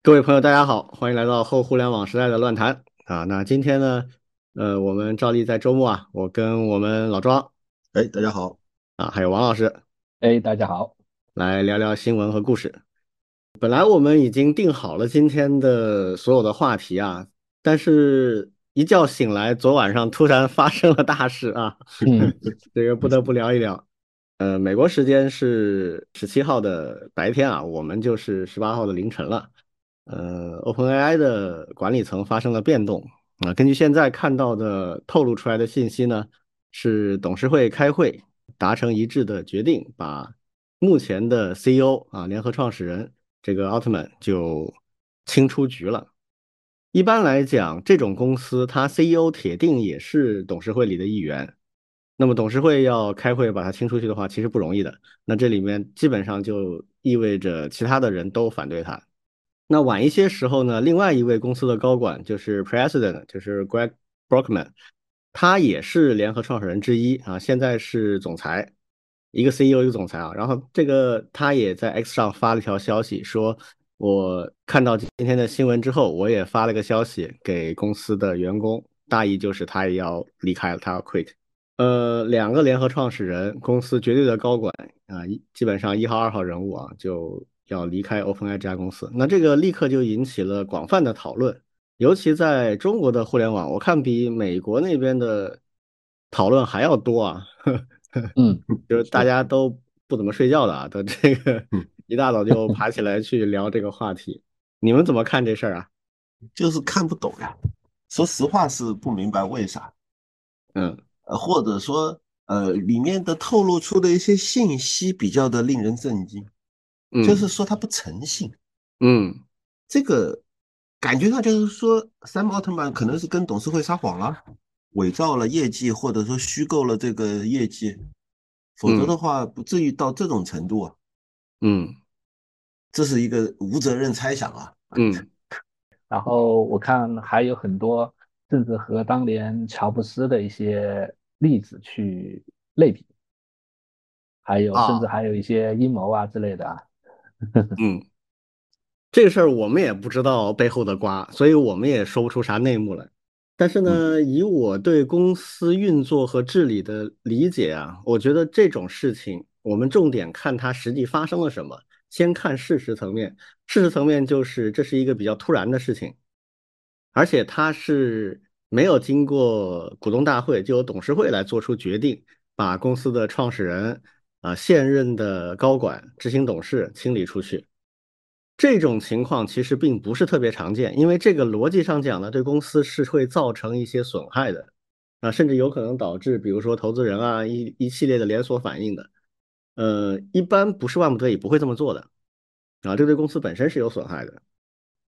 各位朋友，大家好，欢迎来到后互联网时代的乱谈啊。那今天呢，呃，我们照例在周末啊，我跟我们老庄，哎，大家好啊，还有王老师，哎，大家好，来聊聊新闻和故事。本来我们已经定好了今天的所有的话题啊，但是一觉醒来，昨晚上突然发生了大事啊，这个不得不聊一聊。呃，美国时间是十七号的白天啊，我们就是十八号的凌晨了。呃，OpenAI 的管理层发生了变动啊。根据现在看到的透露出来的信息呢，是董事会开会达成一致的决定，把目前的 CEO 啊，联合创始人这个奥特曼就清出局了。一般来讲，这种公司它 CEO 铁定也是董事会里的一员。那么董事会要开会把它清出去的话，其实不容易的。那这里面基本上就意味着其他的人都反对他。那晚一些时候呢，另外一位公司的高管就是 President，就是 Greg Brockman，他也是联合创始人之一啊，现在是总裁，一个 CEO 一个总裁啊。然后这个他也在 X 上发了一条消息，说我看到今天的新闻之后，我也发了个消息给公司的员工，大意就是他也要离开了，他要 quit。呃，两个联合创始人，公司绝对的高管啊，基本上一号二号人物啊，就。要离开 OpenAI 这家公司，那这个立刻就引起了广泛的讨论，尤其在中国的互联网，我看比美国那边的讨论还要多啊。嗯，就是大家都不怎么睡觉的啊，都这个一大早就爬起来去聊这个话题。你们怎么看这事儿啊？就是看不懂呀，说实话是不明白为啥。嗯，呃，或者说呃，里面的透露出的一些信息比较的令人震惊。就是说他不诚信，嗯，这个感觉上就是说，Sam 奥特曼可能是跟董事会撒谎了，伪造了业绩，或者说虚构了这个业绩，否则的话不至于到这种程度啊。嗯，这是一个无责任猜想啊。嗯，然后我看还有很多，甚至和当年乔布斯的一些例子去类比，还有甚至还有一些阴谋啊之类的啊。嗯，这个事儿我们也不知道背后的瓜，所以我们也说不出啥内幕来。但是呢，以我对公司运作和治理的理解啊，我觉得这种事情，我们重点看它实际发生了什么。先看事实层面，事实层面就是这是一个比较突然的事情，而且它是没有经过股东大会就由董事会来做出决定，把公司的创始人。啊，现任的高管、执行董事清理出去，这种情况其实并不是特别常见，因为这个逻辑上讲呢，对公司是会造成一些损害的，啊，甚至有可能导致，比如说投资人啊一一系列的连锁反应的，呃，一般不是万不得已不会这么做的，啊，这对公司本身是有损害的。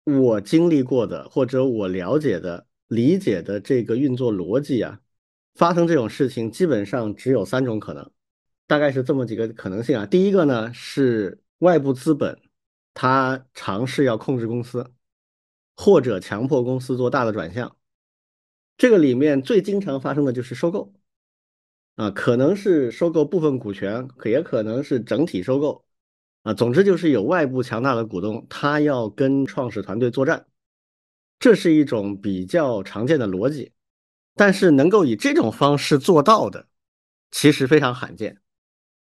我经历过的或者我了解的、理解的这个运作逻辑啊，发生这种事情基本上只有三种可能。大概是这么几个可能性啊。第一个呢是外部资本，他尝试要控制公司，或者强迫公司做大的转向。这个里面最经常发生的就是收购，啊，可能是收购部分股权，可也可能是整体收购，啊，总之就是有外部强大的股东，他要跟创始团队作战，这是一种比较常见的逻辑。但是能够以这种方式做到的，其实非常罕见。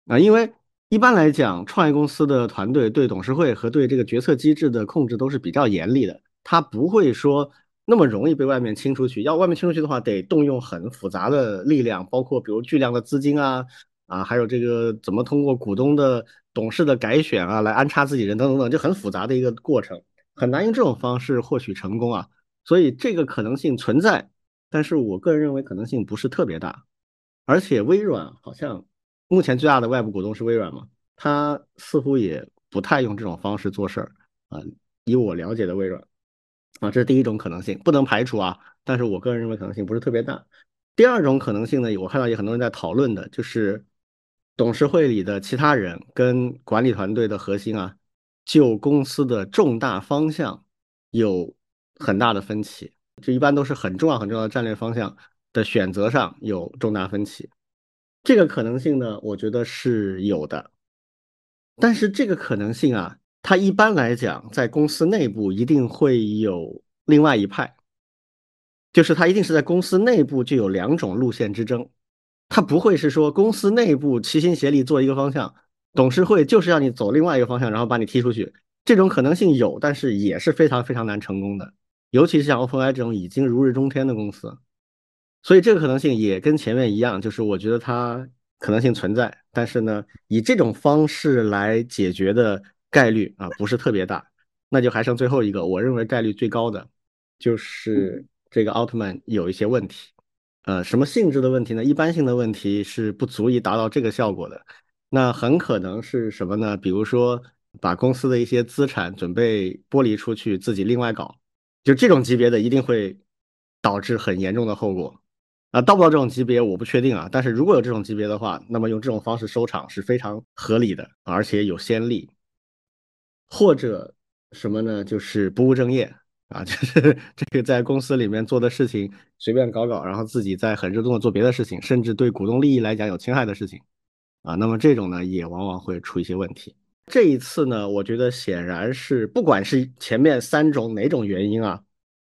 啊，因为一般来讲，创业公司的团队对董事会和对这个决策机制的控制都是比较严厉的，他不会说那么容易被外面清出去。要外面清出去的话，得动用很复杂的力量，包括比如巨量的资金啊，啊，还有这个怎么通过股东的董事的改选啊来安插自己人等等等，就很复杂的一个过程，很难用这种方式获取成功啊。所以这个可能性存在，但是我个人认为可能性不是特别大，而且微软好像。目前最大的外部股东是微软嘛？他似乎也不太用这种方式做事儿啊。以我了解的微软啊，这是第一种可能性，不能排除啊。但是我个人认为可能性不是特别大。第二种可能性呢，我看到也很多人在讨论的，就是董事会里的其他人跟管理团队的核心啊，就公司的重大方向有很大的分歧，就一般都是很重要很重要的战略方向的选择上有重大分歧。这个可能性呢，我觉得是有的，但是这个可能性啊，它一般来讲在公司内部一定会有另外一派，就是它一定是在公司内部就有两种路线之争，它不会是说公司内部齐心协力做一个方向，董事会就是让你走另外一个方向，然后把你踢出去。这种可能性有，但是也是非常非常难成功的，尤其是像 OpenAI 这种已经如日中天的公司，所以这个可能性也跟前面一样，就是我觉得它可能性存在，但是呢，以这种方式来解决的概率啊不是特别大，那就还剩最后一个，我认为概率最高的就是这个奥特曼有一些问题，呃，什么性质的问题呢？一般性的问题是不足以达到这个效果的，那很可能是什么呢？比如说。把公司的一些资产准备剥离出去，自己另外搞，就这种级别的一定会导致很严重的后果啊！到不到这种级别我不确定啊，但是如果有这种级别的话，那么用这种方式收场是非常合理的，而且有先例。或者什么呢？就是不务正业啊，就是这个在公司里面做的事情随便搞搞，然后自己在很热衷的做别的事情，甚至对股东利益来讲有侵害的事情啊，那么这种呢也往往会出一些问题。这一次呢，我觉得显然是不管是前面三种哪种原因啊，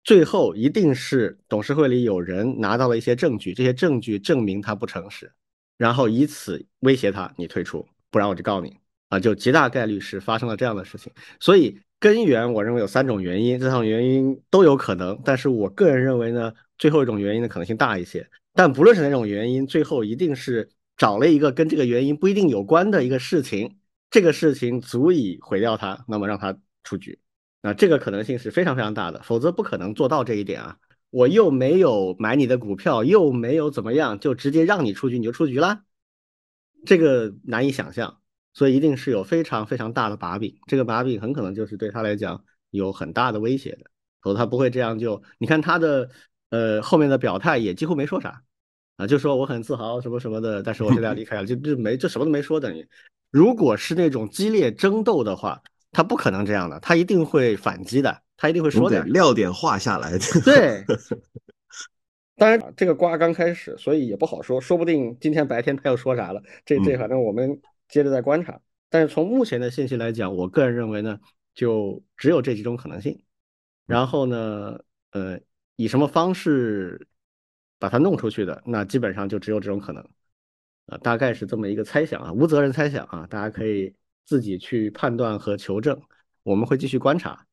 最后一定是董事会里有人拿到了一些证据，这些证据证明他不诚实，然后以此威胁他，你退出，不然我就告你啊，就极大概率是发生了这样的事情。所以根源我认为有三种原因，这三种原因都有可能，但是我个人认为呢，最后一种原因的可能性大一些。但不论是哪种原因，最后一定是找了一个跟这个原因不一定有关的一个事情。这个事情足以毁掉他，那么让他出局，那这个可能性是非常非常大的，否则不可能做到这一点啊！我又没有买你的股票，又没有怎么样，就直接让你出局，你就出局了，这个难以想象，所以一定是有非常非常大的把柄，这个把柄很可能就是对他来讲有很大的威胁的，否则他不会这样就，你看他的呃后面的表态也几乎没说啥啊，就说我很自豪什么什么的，但是我现在要离开了，就就没就什么都没说等于。如果是那种激烈争斗的话，他不可能这样的，他一定会反击的，他一定会说点撂点话下来。对，当然这个瓜刚开始，所以也不好说，说不定今天白天他又说啥了。这这反正我们接着再观察。但是从目前的信息来讲，我个人认为呢，就只有这几种可能性。然后呢，呃，以什么方式把它弄出去的，那基本上就只有这种可能。啊，大概是这么一个猜想啊，无责任猜想啊，大家可以自己去判断和求证。我们会继续观察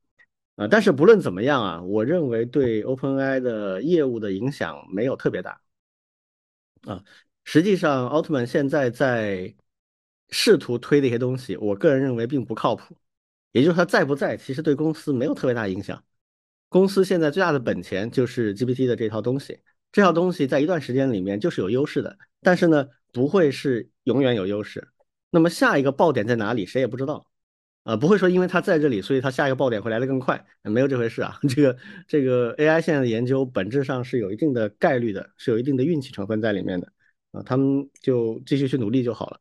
啊，但是不论怎么样啊，我认为对 OpenAI 的业务的影响没有特别大啊。实际上，奥特曼现在在试图推的一些东西，我个人认为并不靠谱。也就是他在不在，其实对公司没有特别大影响。公司现在最大的本钱就是 GPT 的这套东西，这套东西在一段时间里面就是有优势的，但是呢。不会是永远有优势，那么下一个爆点在哪里？谁也不知道，啊，不会说因为它在这里，所以它下一个爆点会来的更快，没有这回事啊。这个这个 AI 现在的研究本质上是有一定的概率的，是有一定的运气成分在里面的，啊，他们就继续去努力就好了。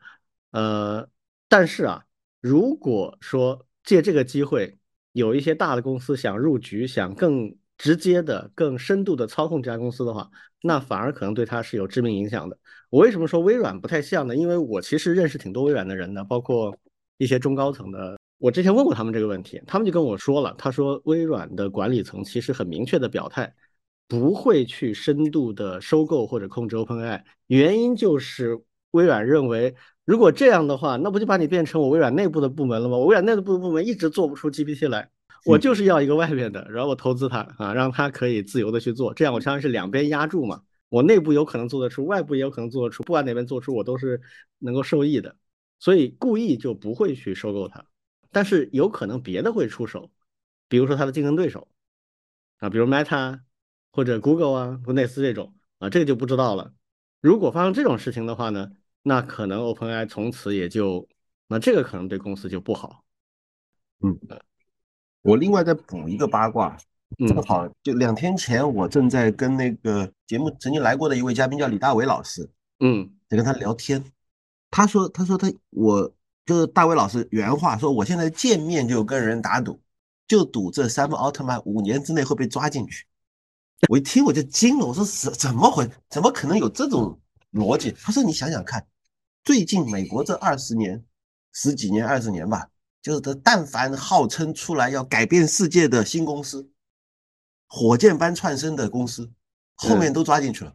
呃，但是啊，如果说借这个机会，有一些大的公司想入局，想更直接的、更深度的操控这家公司的话，那反而可能对它是有致命影响的。我为什么说微软不太像呢？因为我其实认识挺多微软的人的，包括一些中高层的。我之前问过他们这个问题，他们就跟我说了，他说微软的管理层其实很明确的表态，不会去深度的收购或者控制 OpenAI，原因就是微软认为，如果这样的话，那不就把你变成我微软内部的部门了吗？我微软内部的部门一直做不出 GPT 来，我就是要一个外面的，然后我投资它啊，让它可以自由的去做，这样我相当于是两边压住嘛。我内部有可能做得出，外部也有可能做得出，不管哪边做出，我都是能够受益的，所以故意就不会去收购它。但是有可能别的会出手，比如说它的竞争对手啊，比如 Meta 或者 Google 啊，或类似这种啊，这个就不知道了。如果发生这种事情的话呢，那可能 OpenAI 从此也就，那这个可能对公司就不好。嗯，我另外再补一个八卦。正好就两天前，我正在跟那个节目曾经来过的一位嘉宾叫李大伟老师，嗯，在跟他聊天。他说，他说他我就是大伟老师原话说，我现在见面就跟人打赌，就赌这三个奥特曼五年之内会被抓进去。我一听我就惊了，我说怎怎么回？怎么可能有这种逻辑？他说你想想看，最近美国这二十年、十几年、二十年吧。就是他但凡号称出来要改变世界的新公司，火箭般窜升的公司，后面都抓进去了。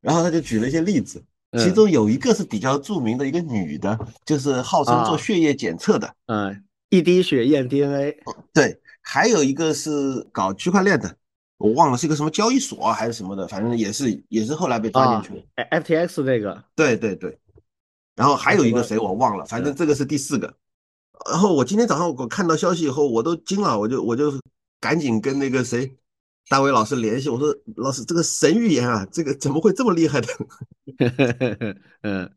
然后他就举了一些例子，其中有一个是比较著名的一个女的，就是号称做血液检测的，嗯，一滴血验 DNA。对，还有一个是搞区块链的，我忘了是一个什么交易所还是什么的，反正也是也是后来被抓进去了。FTX 那个。对对对。然后还有一个谁我忘了，反正这个是第四个。然后我今天早上我看到消息以后，我都惊了，我就我就赶紧跟那个谁。大伟老师联系我说：“老师，这个神预言啊，这个怎么会这么厉害的？”嗯，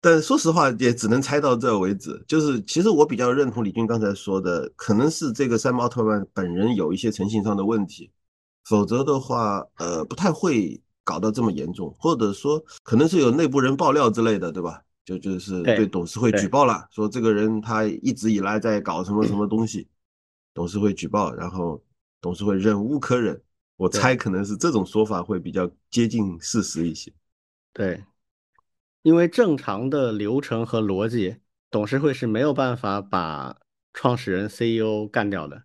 但说实话，也只能猜到这为止。就是其实我比较认同李军刚才说的，可能是这个山姆奥特曼本人有一些诚信上的问题，否则的话，呃，不太会搞到这么严重，或者说可能是有内部人爆料之类的，对吧？就就是对董事会举报了，说这个人他一直以来在搞什么什么东西，董事会举报，然后。董事会忍无可忍，我猜可能是这种说法会比较接近事实一些。对，因为正常的流程和逻辑，董事会是没有办法把创始人 CEO 干掉的。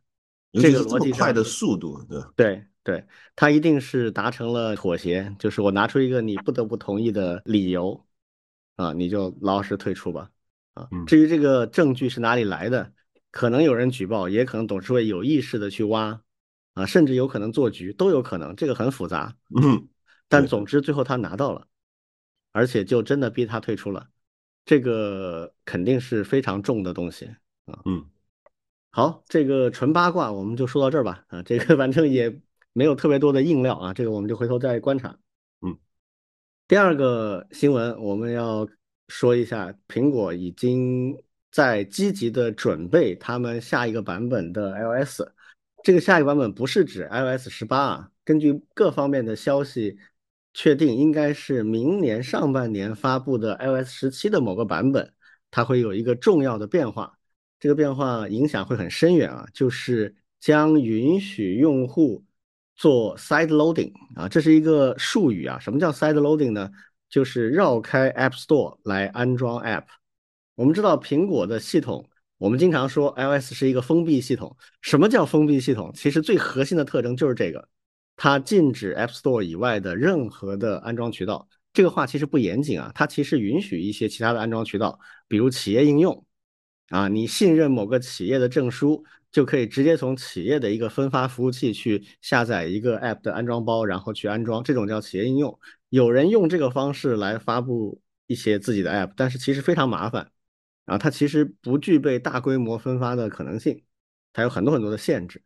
这个逻辑快的速度，对对对，他一定是达成了妥协，就是我拿出一个你不得不同意的理由，啊，你就老老实退出吧。啊，至于这个证据是哪里来的，可能有人举报，也可能董事会有意识的去挖。啊，甚至有可能做局，都有可能，这个很复杂。嗯，但总之最后他拿到了，而且就真的逼他退出了，这个肯定是非常重的东西啊。嗯，好，这个纯八卦我们就说到这儿吧。啊，这个 反正也没有特别多的硬料啊，这个我们就回头再观察。第二个新闻我们要说一下，苹果已经在积极的准备他们下一个版本的 iOS。这个下一个版本不是指 iOS 十八啊，根据各方面的消息，确定应该是明年上半年发布的 iOS 十七的某个版本，它会有一个重要的变化。这个变化影响会很深远啊，就是将允许用户做 side loading 啊，这是一个术语啊。什么叫 side loading 呢？就是绕开 App Store 来安装 App。我们知道苹果的系统。我们经常说 iOS 是一个封闭系统。什么叫封闭系统？其实最核心的特征就是这个，它禁止 App Store 以外的任何的安装渠道。这个话其实不严谨啊，它其实允许一些其他的安装渠道，比如企业应用啊，你信任某个企业的证书，就可以直接从企业的一个分发服务器去下载一个 App 的安装包，然后去安装。这种叫企业应用。有人用这个方式来发布一些自己的 App，但是其实非常麻烦。然后它其实不具备大规模分发的可能性，它有很多很多的限制。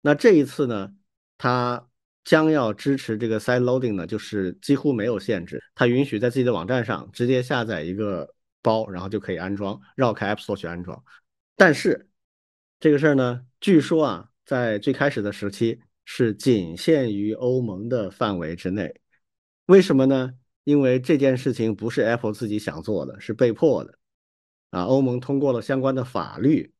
那这一次呢，它将要支持这个 side loading 呢，就是几乎没有限制，它允许在自己的网站上直接下载一个包，然后就可以安装，绕开 App Store 去安装。但是这个事儿呢，据说啊，在最开始的时期是仅限于欧盟的范围之内。为什么呢？因为这件事情不是 Apple 自己想做的，是被迫的。啊，欧盟通过了相关的法律，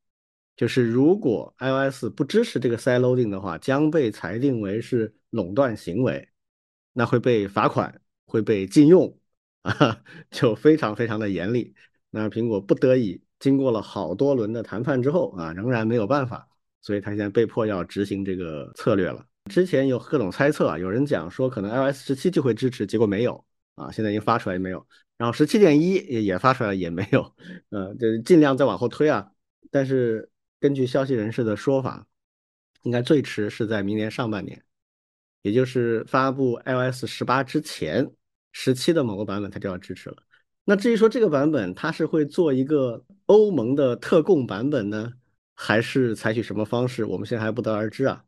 就是如果 iOS 不支持这个 side loading 的话，将被裁定为是垄断行为，那会被罚款，会被禁用，啊，就非常非常的严厉。那苹果不得已经过了好多轮的谈判之后啊，仍然没有办法，所以他现在被迫要执行这个策略了。之前有各种猜测啊，有人讲说可能 iOS 十七就会支持，结果没有啊，现在已经发出来也没有。然后十七点一也也发出来也没有，呃，就尽量再往后推啊。但是根据消息人士的说法，应该最迟是在明年上半年，也就是发布 iOS 十八之前，十七的某个版本它就要支持了。那至于说这个版本它是会做一个欧盟的特供版本呢，还是采取什么方式，我们现在还不得而知啊。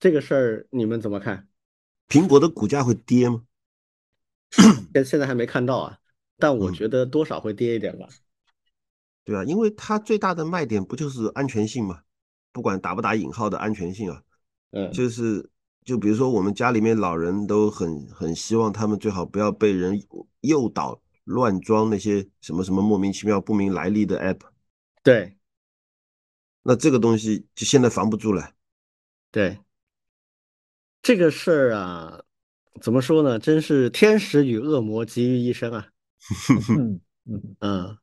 这个事儿你们怎么看？苹果的股价会跌吗？现现在还没看到啊，但我觉得多少会跌一点吧。对啊，因为它最大的卖点不就是安全性嘛？不管打不打引号的安全性啊，嗯，就是就比如说我们家里面老人都很很希望他们最好不要被人诱导乱装那些什么什么莫名其妙不明来历的 app。对，那这个东西就现在防不住了。对，这个事儿啊。怎么说呢？真是天使与恶魔集于一身啊！嗯 嗯嗯，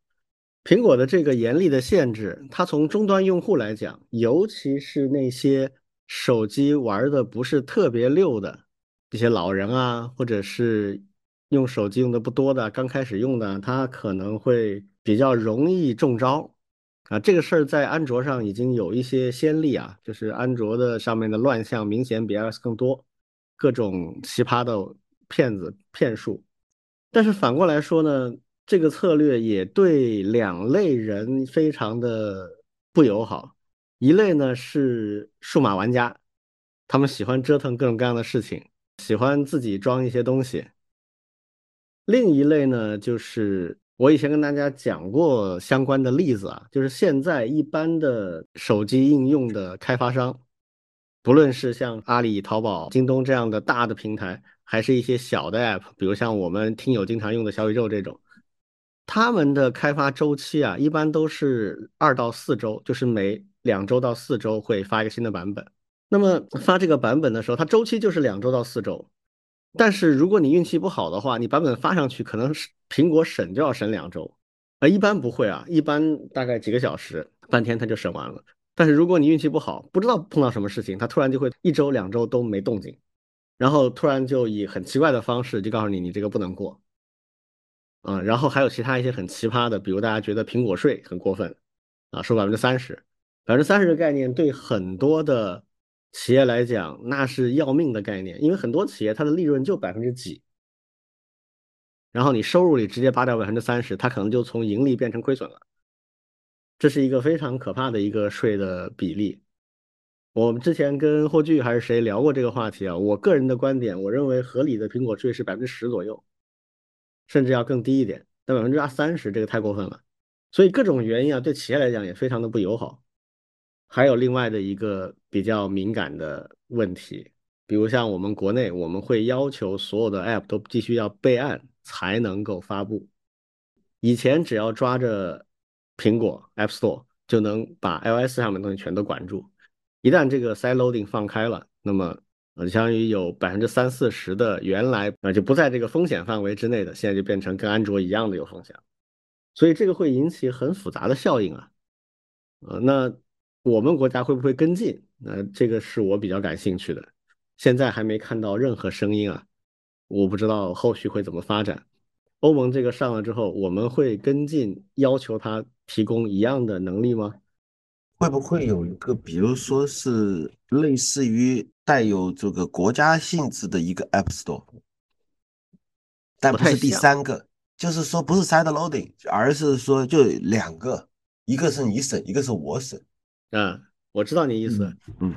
苹果的这个严厉的限制，它从终端用户来讲，尤其是那些手机玩的不是特别溜的这些老人啊，或者是用手机用的不多的，刚开始用的，他可能会比较容易中招啊。这个事儿在安卓上已经有一些先例啊，就是安卓的上面的乱象明显比 iOS 更多，各种奇葩的骗子骗术。但是反过来说呢？这个策略也对两类人非常的不友好。一类呢是数码玩家，他们喜欢折腾各种各样的事情，喜欢自己装一些东西。另一类呢，就是我以前跟大家讲过相关的例子啊，就是现在一般的手机应用的开发商，不论是像阿里、淘宝、京东这样的大的平台，还是一些小的 app，比如像我们听友经常用的小宇宙这种。他们的开发周期啊，一般都是二到四周，就是每两周到四周会发一个新的版本。那么发这个版本的时候，它周期就是两周到四周。但是如果你运气不好的话，你版本发上去，可能是苹果审就要审两周，啊，一般不会啊，一般大概几个小时、半天它就审完了。但是如果你运气不好，不知道碰到什么事情，它突然就会一周、两周都没动静，然后突然就以很奇怪的方式就告诉你，你这个不能过。啊，然后还有其他一些很奇葩的，比如大家觉得苹果税很过分，啊，收百分之三十，百分之三十的概念对很多的企业来讲那是要命的概念，因为很多企业它的利润就百分之几，然后你收入里直接扒掉百分之三十，它可能就从盈利变成亏损了，这是一个非常可怕的一个税的比例。我们之前跟霍炬还是谁聊过这个话题啊？我个人的观点，我认为合理的苹果税是百分之十左右。甚至要更低一点，但百分之二三十这个太过分了，所以各种原因啊，对企业来讲也非常的不友好。还有另外的一个比较敏感的问题，比如像我们国内，我们会要求所有的 App 都必须要备案才能够发布。以前只要抓着苹果 App Store 就能把 iOS 上面的东西全都管住，一旦这个 Side Loading 放开了，那么呃，相当于有百分之三四十的原来啊就不在这个风险范围之内的，现在就变成跟安卓一样的有风险，所以这个会引起很复杂的效应啊。呃，那我们国家会不会跟进？那这个是我比较感兴趣的，现在还没看到任何声音啊，我不知道后续会怎么发展。欧盟这个上了之后，我们会跟进要求他提供一样的能力吗？会不会有一个，比如说是类似于带有这个国家性质的一个 App Store，但不是第三个，就是说不是 Side Loading，而是说就两个，一个是你审，一个是我审。嗯，我知道你意思。嗯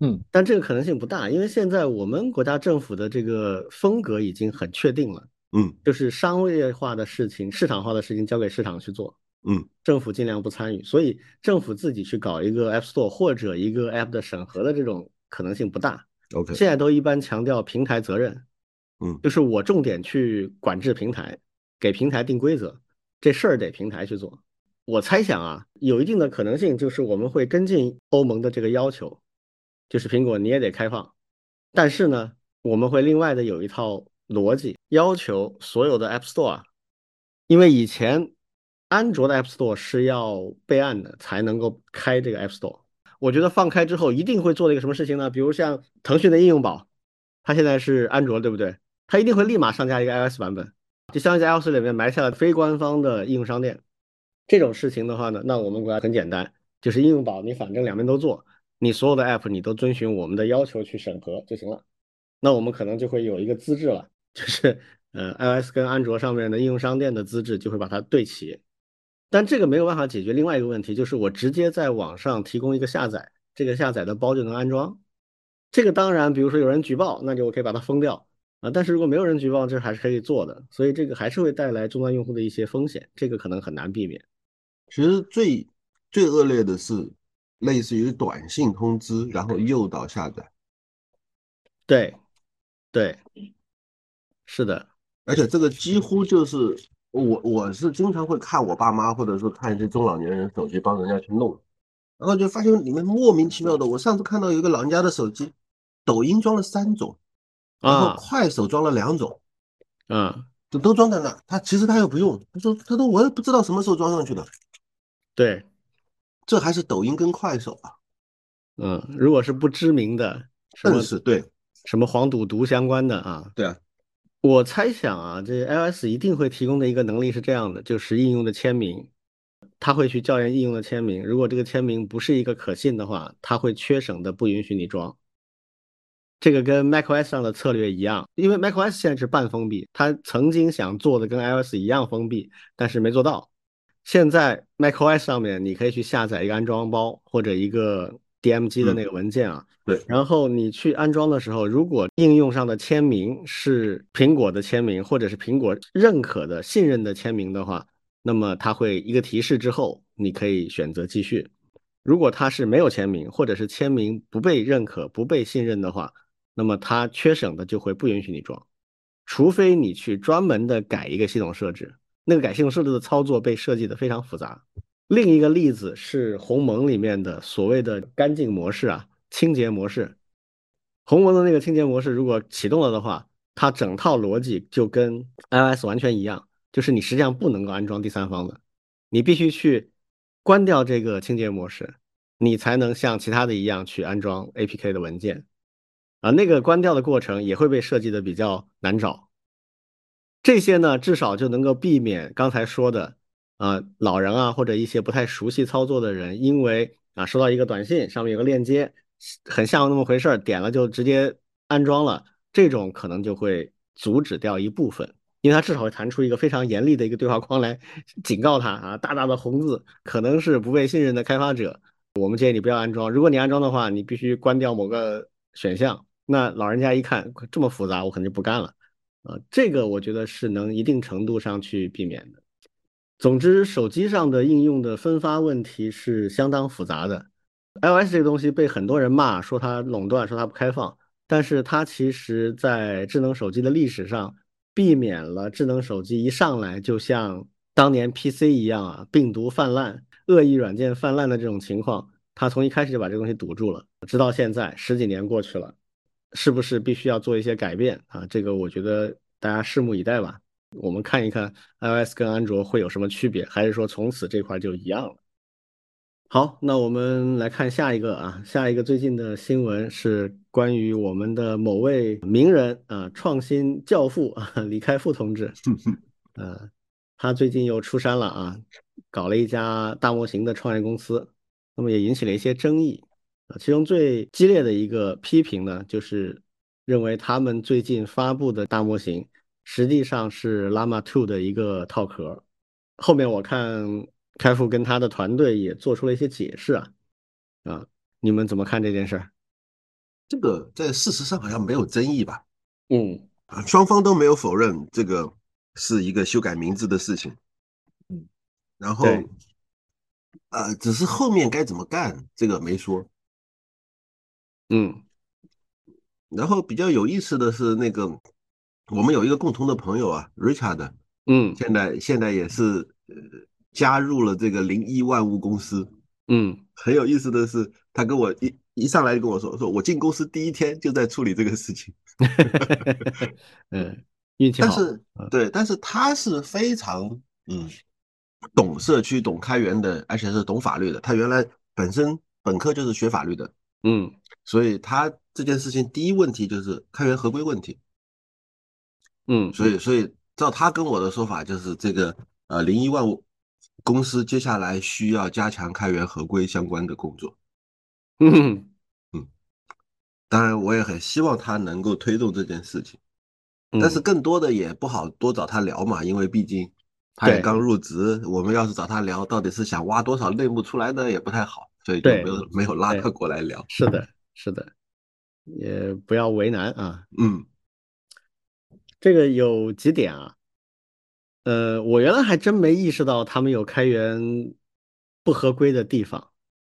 嗯，但这个可能性不大，因为现在我们国家政府的这个风格已经很确定了。嗯，就是商业化的事情、市场化的事情交给市场去做。嗯，政府尽量不参与，所以政府自己去搞一个 App Store 或者一个 App 的审核的这种可能性不大。OK，现在都一般强调平台责任，嗯，就是我重点去管制平台，给平台定规则，这事儿得平台去做。我猜想啊，有一定的可能性，就是我们会跟进欧盟的这个要求，就是苹果你也得开放，但是呢，我们会另外的有一套逻辑，要求所有的 App Store，因为以前。安卓的 App Store 是要备案的，才能够开这个 App Store。我觉得放开之后一定会做的一个什么事情呢？比如像腾讯的应用宝，它现在是安卓，对不对？它一定会立马上架一个 iOS 版本，就相当于在 iOS 里面埋下了非官方的应用商店。这种事情的话呢，那我们国家很简单，就是应用宝你反正两边都做，你所有的 App 你都遵循我们的要求去审核就行了。那我们可能就会有一个资质了，就是呃 iOS 跟安卓上面的应用商店的资质就会把它对齐。但这个没有办法解决另外一个问题，就是我直接在网上提供一个下载，这个下载的包就能安装。这个当然，比如说有人举报，那就我可以把它封掉啊。但是如果没有人举报，这还是可以做的。所以这个还是会带来终端用户的一些风险，这个可能很难避免。其实最最恶劣的是类似于短信通知，然后诱导下载。对，对，是的，而且这个几乎就是。我我是经常会看我爸妈，或者说看一些中老年人手机，帮人家去弄，然后就发现里面莫名其妙的。我上次看到有一个老人家的手机，抖音装了三种，然后快手装了两种，嗯，都都装在那。他其实他又不用，他说他说我也不知道什么时候装上去的，对，这还是抖音跟快手啊。嗯，如果是不知名的，什么是对，什么黄赌毒相关的啊？对啊，我猜想啊，这 iOS 一定会提供的一个能力是这样的，就是应用的签名，他会去校验应用的签名，如果这个签名不是一个可信的话，他会缺省的不允许你装。这个跟 macOS 上的策略一样，因为 macOS 现在是半封闭，它曾经想做的跟 iOS 一样封闭，但是没做到。现在 macOS 上面你可以去下载一个安装包或者一个 DMG 的那个文件啊，对，然后你去安装的时候，如果应用上的签名是苹果的签名或者是苹果认可的、信任的签名的话，那么它会一个提示之后，你可以选择继续。如果它是没有签名或者是签名不被认可、不被信任的话，那么它缺省的就会不允许你装，除非你去专门的改一个系统设置，那个改系统设置的操作被设计的非常复杂。另一个例子是鸿蒙里面的所谓的干净模式啊，清洁模式。鸿蒙的那个清洁模式如果启动了的话，它整套逻辑就跟 iOS 完全一样，就是你实际上不能够安装第三方的，你必须去关掉这个清洁模式，你才能像其他的一样去安装 APK 的文件。啊，那个关掉的过程也会被设计的比较难找。这些呢，至少就能够避免刚才说的，啊，老人啊或者一些不太熟悉操作的人，因为啊收到一个短信，上面有个链接，很像那么回事儿，点了就直接安装了，这种可能就会阻止掉一部分，因为它至少会弹出一个非常严厉的一个对话框来警告他啊，大大的红字，可能是不被信任的开发者，我们建议你不要安装。如果你安装的话，你必须关掉某个选项。那老人家一看这么复杂，我肯定不干了，啊，这个我觉得是能一定程度上去避免的。总之，手机上的应用的分发问题是相当复杂的。iOS 这个东西被很多人骂，说它垄断，说它不开放，但是它其实在智能手机的历史上，避免了智能手机一上来就像当年 PC 一样啊，病毒泛滥、恶意软件泛滥的这种情况，它从一开始就把这东西堵住了，直到现在十几年过去了。是不是必须要做一些改变啊？这个我觉得大家拭目以待吧。我们看一看 iOS 跟安卓会有什么区别，还是说从此这块就一样了？好，那我们来看下一个啊，下一个最近的新闻是关于我们的某位名人啊，创新教父啊，李开复同志，呃，他最近又出山了啊，搞了一家大模型的创业公司，那么也引起了一些争议。其中最激烈的一个批评呢，就是认为他们最近发布的大模型实际上是 Llama 2的一个套壳。后面我看开复跟他的团队也做出了一些解释啊，啊，你们怎么看这件事儿？这个在事实上好像没有争议吧？嗯，啊，双方都没有否认这个是一个修改名字的事情。嗯，然后，呃，只是后面该怎么干，这个没说。嗯，然后比较有意思的是，那个我们有一个共同的朋友啊，Richard，嗯，现在现在也是呃加入了这个零一万物公司，嗯，很有意思的是，他跟我一一上来就跟我说，说我进公司第一天就在处理这个事情，嗯，运气好，但是对，但是他是非常嗯懂社区、懂开源的，而且是懂法律的，他原来本身本科就是学法律的，嗯。所以他这件事情第一问题就是开源合规问题，嗯，所以所以照他跟我的说法，就是这个呃零一万公司接下来需要加强开源合规相关的工作，嗯。嗯，当然我也很希望他能够推动这件事情，但是更多的也不好多找他聊嘛，因为毕竟他也刚入职，我们要是找他聊，到底是想挖多少内幕出来呢，也不太好，所以就没有没有拉他过来聊，是的。是的，也不要为难啊。嗯，这个有几点啊。呃，我原来还真没意识到他们有开源不合规的地方，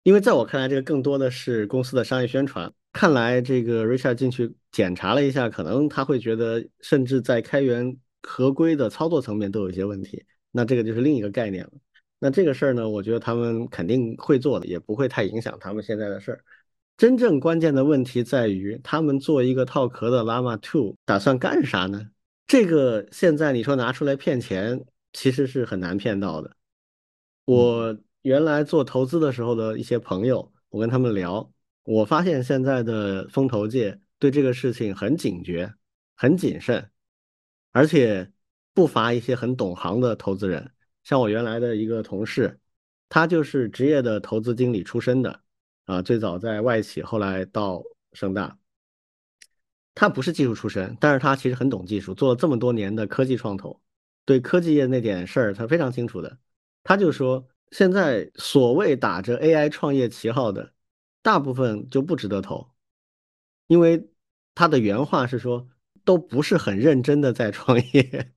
因为在我看来，这个更多的是公司的商业宣传。看来这个 Richard 进去检查了一下，可能他会觉得，甚至在开源合规的操作层面都有一些问题。那这个就是另一个概念了。那这个事儿呢，我觉得他们肯定会做的，也不会太影响他们现在的事儿。真正关键的问题在于，他们做一个套壳的 Llama 2，打算干啥呢？这个现在你说拿出来骗钱，其实是很难骗到的。我原来做投资的时候的一些朋友，我跟他们聊，我发现现在的风投界对这个事情很警觉、很谨慎，而且不乏一些很懂行的投资人。像我原来的一个同事，他就是职业的投资经理出身的，啊，最早在外企，后来到盛大。他不是技术出身，但是他其实很懂技术，做了这么多年的科技创投，对科技业那点事儿他非常清楚的。他就说，现在所谓打着 AI 创业旗号的，大部分就不值得投，因为他的原话是说，都不是很认真的在创业。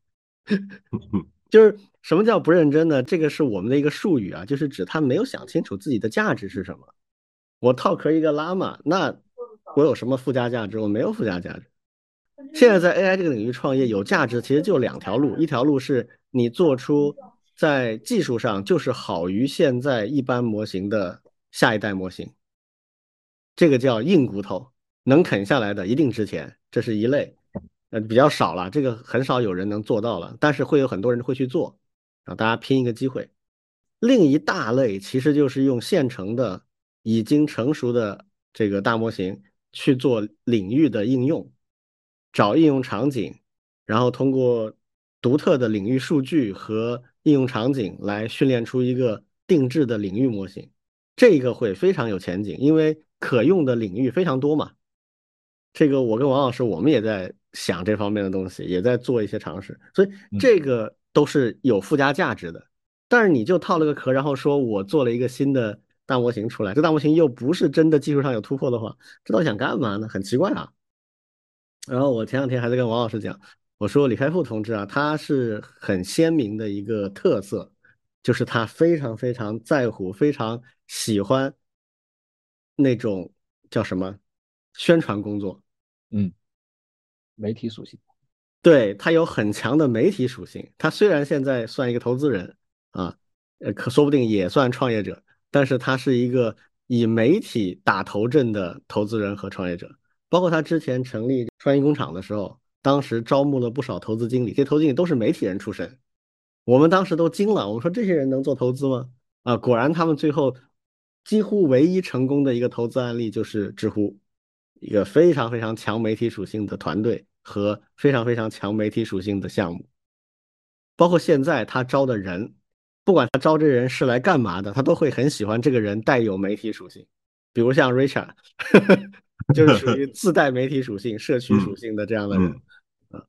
就是什么叫不认真呢？这个是我们的一个术语啊，就是指他没有想清楚自己的价值是什么。我套壳一个拉玛，那。我有什么附加价值？我没有附加价值。现在在 AI 这个领域创业有价值，其实就两条路：一条路是你做出在技术上就是好于现在一般模型的下一代模型，这个叫硬骨头，能啃下来的一定值钱，这是一类。呃，比较少了，这个很少有人能做到了，但是会有很多人会去做，啊，大家拼一个机会。另一大类其实就是用现成的、已经成熟的这个大模型。去做领域的应用，找应用场景，然后通过独特的领域数据和应用场景来训练出一个定制的领域模型，这个会非常有前景，因为可用的领域非常多嘛。这个我跟王老师我们也在想这方面的东西，也在做一些尝试，所以这个都是有附加价值的。但是你就套了个壳，然后说我做了一个新的。大模型出来，这大模型又不是真的技术上有突破的话，这到底想干嘛呢？很奇怪啊。然后我前两天还在跟王老师讲，我说李开复同志啊，他是很鲜明的一个特色，就是他非常非常在乎、非常喜欢那种叫什么宣传工作，嗯，媒体属性，对他有很强的媒体属性。他虽然现在算一个投资人啊，呃，可说不定也算创业者。但是他是一个以媒体打头阵的投资人和创业者，包括他之前成立创意工厂的时候，当时招募了不少投资经理，这些投资经理都是媒体人出身，我们当时都惊了，我们说这些人能做投资吗？啊，果然他们最后几乎唯一成功的一个投资案例就是知乎，一个非常非常强媒体属性的团队和非常非常强媒体属性的项目，包括现在他招的人。不管他招这人是来干嘛的，他都会很喜欢这个人带有媒体属性，比如像 Richard，就是属于自带媒体属性、社区属性的这样的人。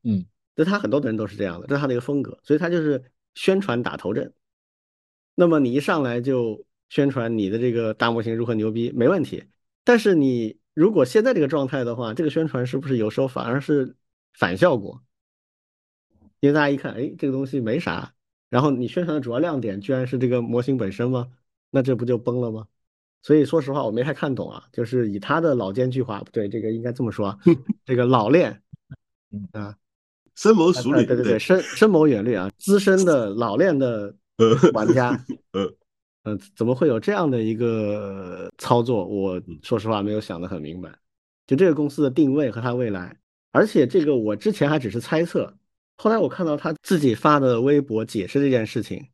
嗯，就他很多的人都是这样的，这是他的一个风格，所以他就是宣传打头阵。那么你一上来就宣传你的这个大模型如何牛逼，没问题。但是你如果现在这个状态的话，这个宣传是不是有时候反而是反效果？因为大家一看，哎，这个东西没啥。然后你宣传的主要亮点居然是这个模型本身吗？那这不就崩了吗？所以说实话，我没太看懂啊。就是以他的老奸巨猾，不对，这个应该这么说，这个老练，啊，深谋熟虑，对对对，深深谋远虑啊，资深的老练的 玩家，嗯怎么会有这样的一个操作？我说实话没有想得很明白。就这个公司的定位和它未来，而且这个我之前还只是猜测。后来我看到他自己发的微博解释这件事情，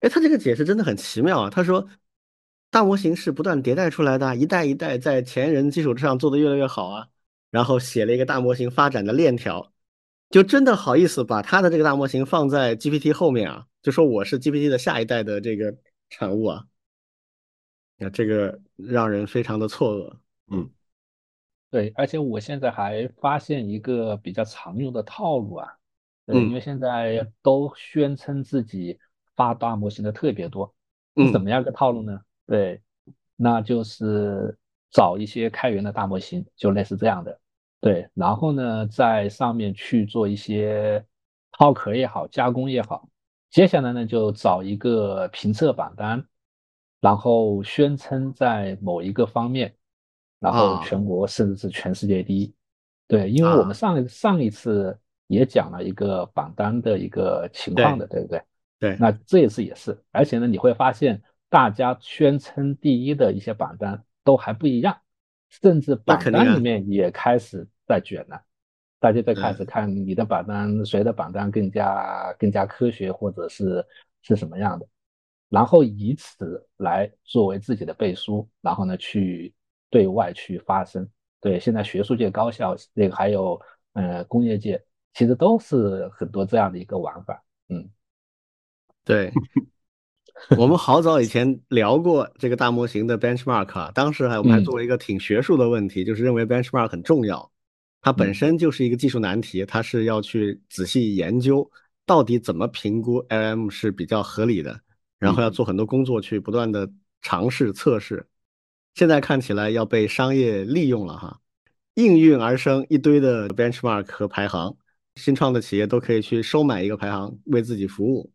哎，他这个解释真的很奇妙啊！他说，大模型是不断迭代出来的，一代一代在前人基础之上做的越来越好啊。然后写了一个大模型发展的链条，就真的好意思把他的这个大模型放在 GPT 后面啊，就说我是 GPT 的下一代的这个产物啊。那这个让人非常的错愕。嗯，对，而且我现在还发现一个比较常用的套路啊。对，因为现在都宣称自己发大模型的特别多，是怎么样个套路呢？对，那就是找一些开源的大模型，就类似这样的。对，然后呢，在上面去做一些套壳也好，加工也好。接下来呢，就找一个评测榜单，然后宣称在某一个方面，然后全国甚至是全世界第一。对，因为我们上上一次。也讲了一个榜单的一个情况的，对不对？对，那这一次也是，而且呢，你会发现大家宣称第一的一些榜单都还不一样，甚至榜单里面也开始在卷了，大家在开始看你的榜单谁的榜单更加更加科学，或者是是什么样的。然后以此来作为自己的背书，然后呢去对外去发声。对，现在学术界、高校那个还有呃工业界，其实都是很多这样的一个玩法。嗯，对，我们好早以前聊过这个大模型的 benchmark 啊，当时还我们还做了一个挺学术的问题，就是认为 benchmark 很重要，它本身就是一个技术难题，它是要去仔细研究到底怎么评估 LM 是比较合理的。然后要做很多工作去不断的尝试测试，现在看起来要被商业利用了哈，应运而生一堆的 benchmark 和排行，新创的企业都可以去收买一个排行为自己服务。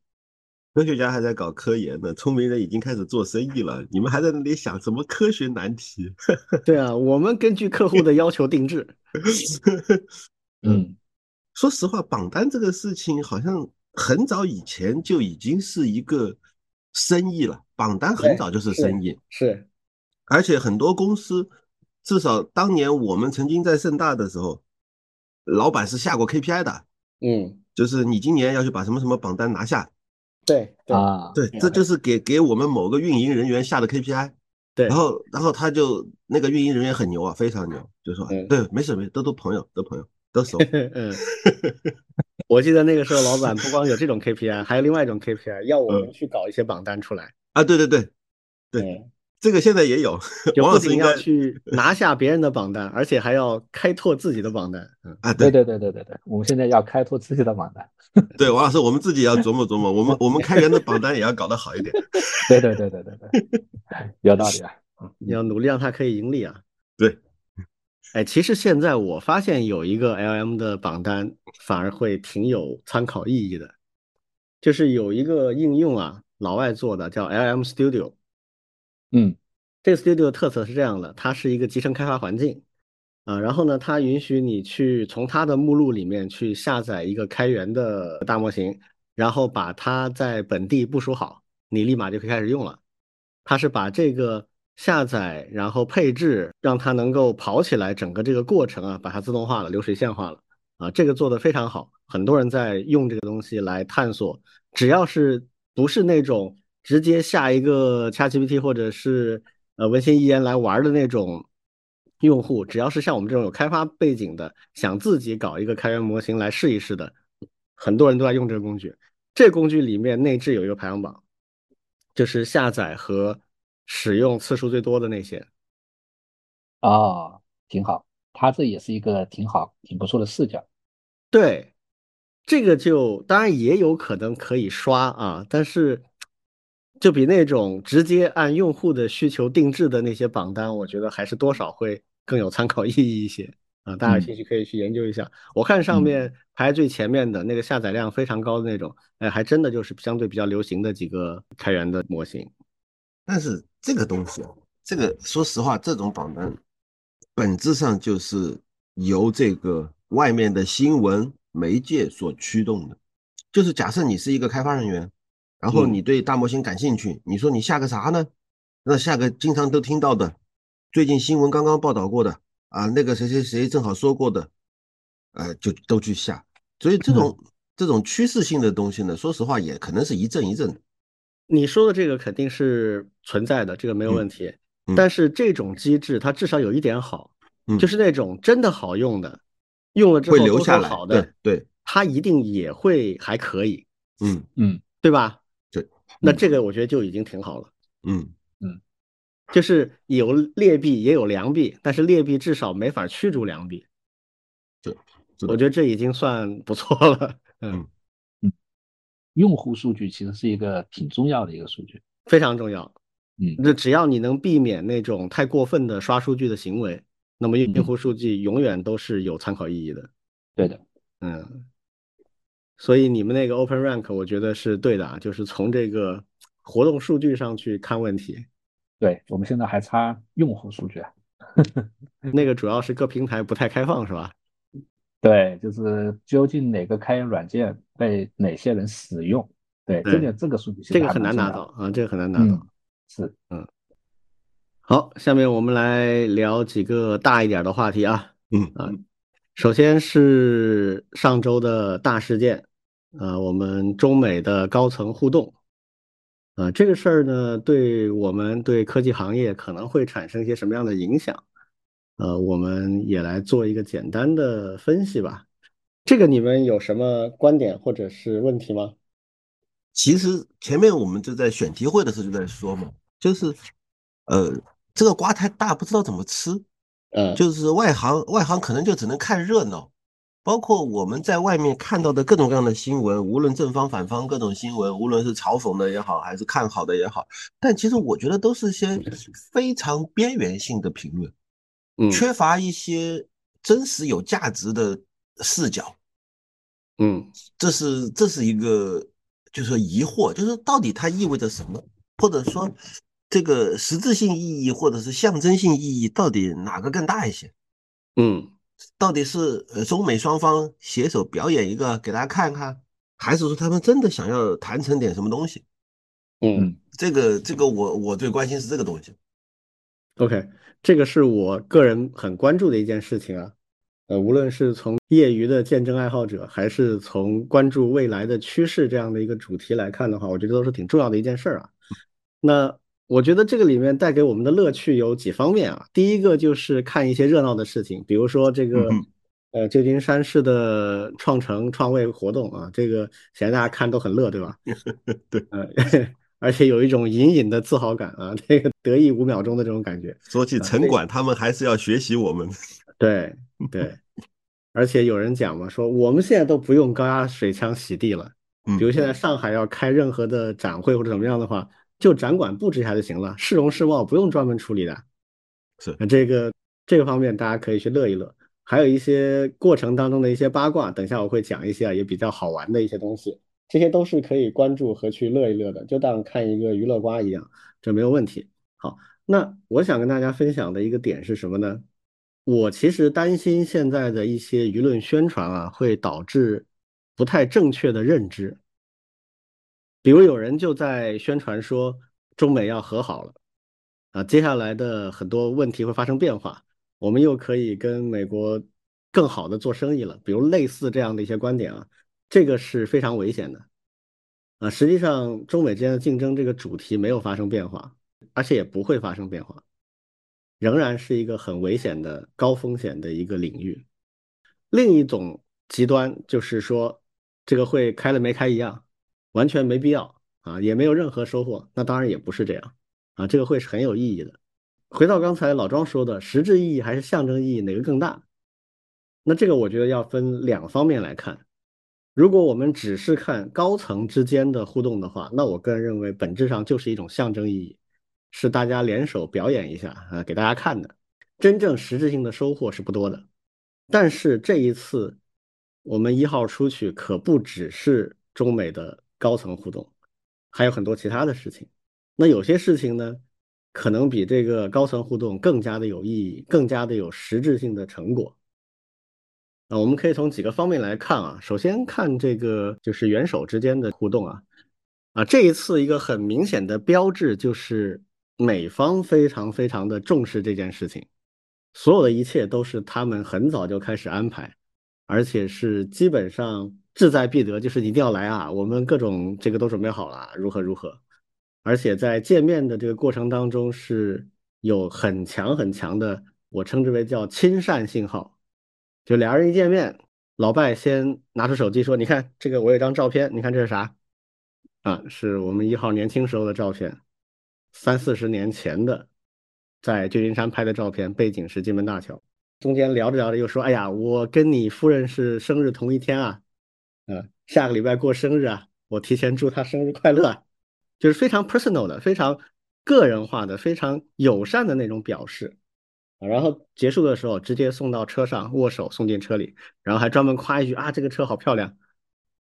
科学家还在搞科研呢，聪明人已经开始做生意了，你们还在那里想什么科学难题？对啊，我们根据客户的要求定制。嗯，说实话，榜单这个事情好像很早以前就已经是一个。生意了，榜单很早就是生意，是，而且很多公司，至少当年我们曾经在盛大的时候，老板是下过 KPI 的，嗯，就是你今年要去把什么什么榜单拿下，对啊，对，这就是给给我们某个运营人员下的 KPI，对，然后然后他就那个运营人员很牛啊，非常牛，就说对，没事没事，都都朋友，都朋友，都熟，嗯。我记得那个时候，老板不光有这种 KPI，还有另外一种 KPI，要我们去搞一些榜单出来。啊！对对对，对，这个现在也有，不仅要去 拿下别人的榜单，而且还要开拓自己的榜单。嗯啊，对对对对对对，我们现在要开拓自己的榜单。对，王老师，我们自己要琢磨琢磨，我们 我们开源的榜单也要搞得好一点。对对对对对对，有道理啊！你要努力让它可以盈利啊！对。哎，其实现在我发现有一个 LM 的榜单反而会挺有参考意义的，就是有一个应用啊，老外做的叫 LM Studio。嗯，这个 Studio 的特色是这样的，它是一个集成开发环境啊，然后呢，它允许你去从它的目录里面去下载一个开源的大模型，然后把它在本地部署好，你立马就可以开始用了。它是把这个。下载，然后配置，让它能够跑起来，整个这个过程啊，把它自动化了，流水线化了啊，这个做的非常好。很多人在用这个东西来探索，只要是不是那种直接下一个 ChatGPT 或者是呃文心一言来玩的那种用户，只要是像我们这种有开发背景的，想自己搞一个开源模型来试一试的，很多人都在用这个工具。这工具里面内置有一个排行榜，就是下载和。使用次数最多的那些，哦，挺好，它这也是一个挺好、挺不错的视角。对，这个就当然也有可能可以刷啊，但是就比那种直接按用户的需求定制的那些榜单，我觉得还是多少会更有参考意义一些啊。大家有兴趣可以去研究一下。我看上面排最前面的那个下载量非常高的那种，哎，还真的就是相对比较流行的几个开源的模型。但是这个东西，这个说实话，这种榜单本质上就是由这个外面的新闻媒介所驱动的。就是假设你是一个开发人员，然后你对大模型感兴趣，你说你下个啥呢？那下个经常都听到的，最近新闻刚刚报道过的啊，那个谁谁谁正好说过的，呃，就都去下。所以这种这种趋势性的东西呢，说实话也可能是一阵一阵的。你说的这个肯定是存在的，这个没有问题。但是这种机制它至少有一点好，就是那种真的好用的，用了之后会留下来好的，对，它一定也会还可以。嗯嗯，对吧？对，那这个我觉得就已经挺好了。嗯嗯，就是有劣币也有良币，但是劣币至少没法驱逐良币。对，我觉得这已经算不错了。嗯。用户数据其实是一个挺重要的一个数据，非常重要。嗯，那只要你能避免那种太过分的刷数据的行为，那么用户数据永远都是有参考意义的。对的，嗯。所以你们那个 Open Rank 我觉得是对的啊，就是从这个活动数据上去看问题。对我们现在还差用户数据啊，那个主要是各平台不太开放是吧？对，就是究竟哪个开源软件被哪些人使用？对，这个这个数据这个很难拿到啊，这个很难拿到。是，嗯。好，下面我们来聊几个大一点的话题啊。嗯啊，首先是上周的大事件，呃，我们中美的高层互动。啊，这个事儿呢，对我们对科技行业可能会产生一些什么样的影响？呃，我们也来做一个简单的分析吧。这个你们有什么观点或者是问题吗？其实前面我们就在选题会的时候就在说嘛，就是呃，这个瓜太大，不知道怎么吃。嗯，就是外行，外行可能就只能看热闹。包括我们在外面看到的各种各样的新闻，无论正方反方各种新闻，无论是嘲讽的也好，还是看好的也好，但其实我觉得都是些非常边缘性的评论，嗯，缺乏一些真实有价值的视角。嗯，这是这是一个就是说疑惑，就是到底它意味着什么，或者说这个实质性意义或者是象征性意义到底哪个更大一些？嗯。到底是呃中美双方携手表演一个给大家看看，还是说他们真的想要谈成点什么东西？嗯，这个这个我我最关心是这个东西。OK，这个是我个人很关注的一件事情啊。呃，无论是从业余的见证爱好者，还是从关注未来的趋势这样的一个主题来看的话，我觉得都是挺重要的一件事儿啊。那我觉得这个里面带给我们的乐趣有几方面啊。第一个就是看一些热闹的事情，比如说这个呃旧金山市的创城创卫活动啊，这个显然大家看都很乐，对吧？对，呃，而且有一种隐隐的自豪感啊，这个得意五秒钟的这种感觉。说起城管，他们还是要学习我们。对对，而且有人讲嘛，说我们现在都不用高压水枪洗地了，比如现在上海要开任何的展会或者怎么样的话。就展馆布置一下就行了，市容市貌不用专门处理的。是那这个这个方面大家可以去乐一乐，还有一些过程当中的一些八卦，等一下我会讲一些也比较好玩的一些东西，这些都是可以关注和去乐一乐的，就当看一个娱乐瓜一样，这没有问题。好，那我想跟大家分享的一个点是什么呢？我其实担心现在的一些舆论宣传啊，会导致不太正确的认知。比如有人就在宣传说中美要和好了，啊，接下来的很多问题会发生变化，我们又可以跟美国更好的做生意了。比如类似这样的一些观点啊，这个是非常危险的，啊，实际上中美之间的竞争这个主题没有发生变化，而且也不会发生变化，仍然是一个很危险的高风险的一个领域。另一种极端就是说，这个会开了没开一样。完全没必要啊，也没有任何收获。那当然也不是这样啊，这个会是很有意义的。回到刚才老庄说的，实质意义还是象征意义哪个更大？那这个我觉得要分两方面来看。如果我们只是看高层之间的互动的话，那我个人认为本质上就是一种象征意义，是大家联手表演一下啊，给大家看的。真正实质性的收获是不多的。但是这一次我们一号出去，可不只是中美的。高层互动还有很多其他的事情，那有些事情呢，可能比这个高层互动更加的有意义，更加的有实质性的成果。啊，我们可以从几个方面来看啊。首先看这个就是元首之间的互动啊，啊，这一次一个很明显的标志就是美方非常非常的重视这件事情，所有的一切都是他们很早就开始安排，而且是基本上。志在必得，就是一定要来啊！我们各种这个都准备好了，如何如何？而且在见面的这个过程当中是有很强很强的，我称之为叫亲善信号。就俩人一见面，老拜先拿出手机说：“你看这个，我有张照片，你看这是啥？啊，是我们一号年轻时候的照片，三四十年前的，在旧金山拍的照片，背景是金门大桥。中间聊着聊着又说：‘哎呀，我跟你夫人是生日同一天啊。’呃，下个礼拜过生日啊，我提前祝他生日快乐，就是非常 personal 的、非常个人化的、非常友善的那种表示啊。然后结束的时候直接送到车上，握手送进车里，然后还专门夸一句啊，这个车好漂亮。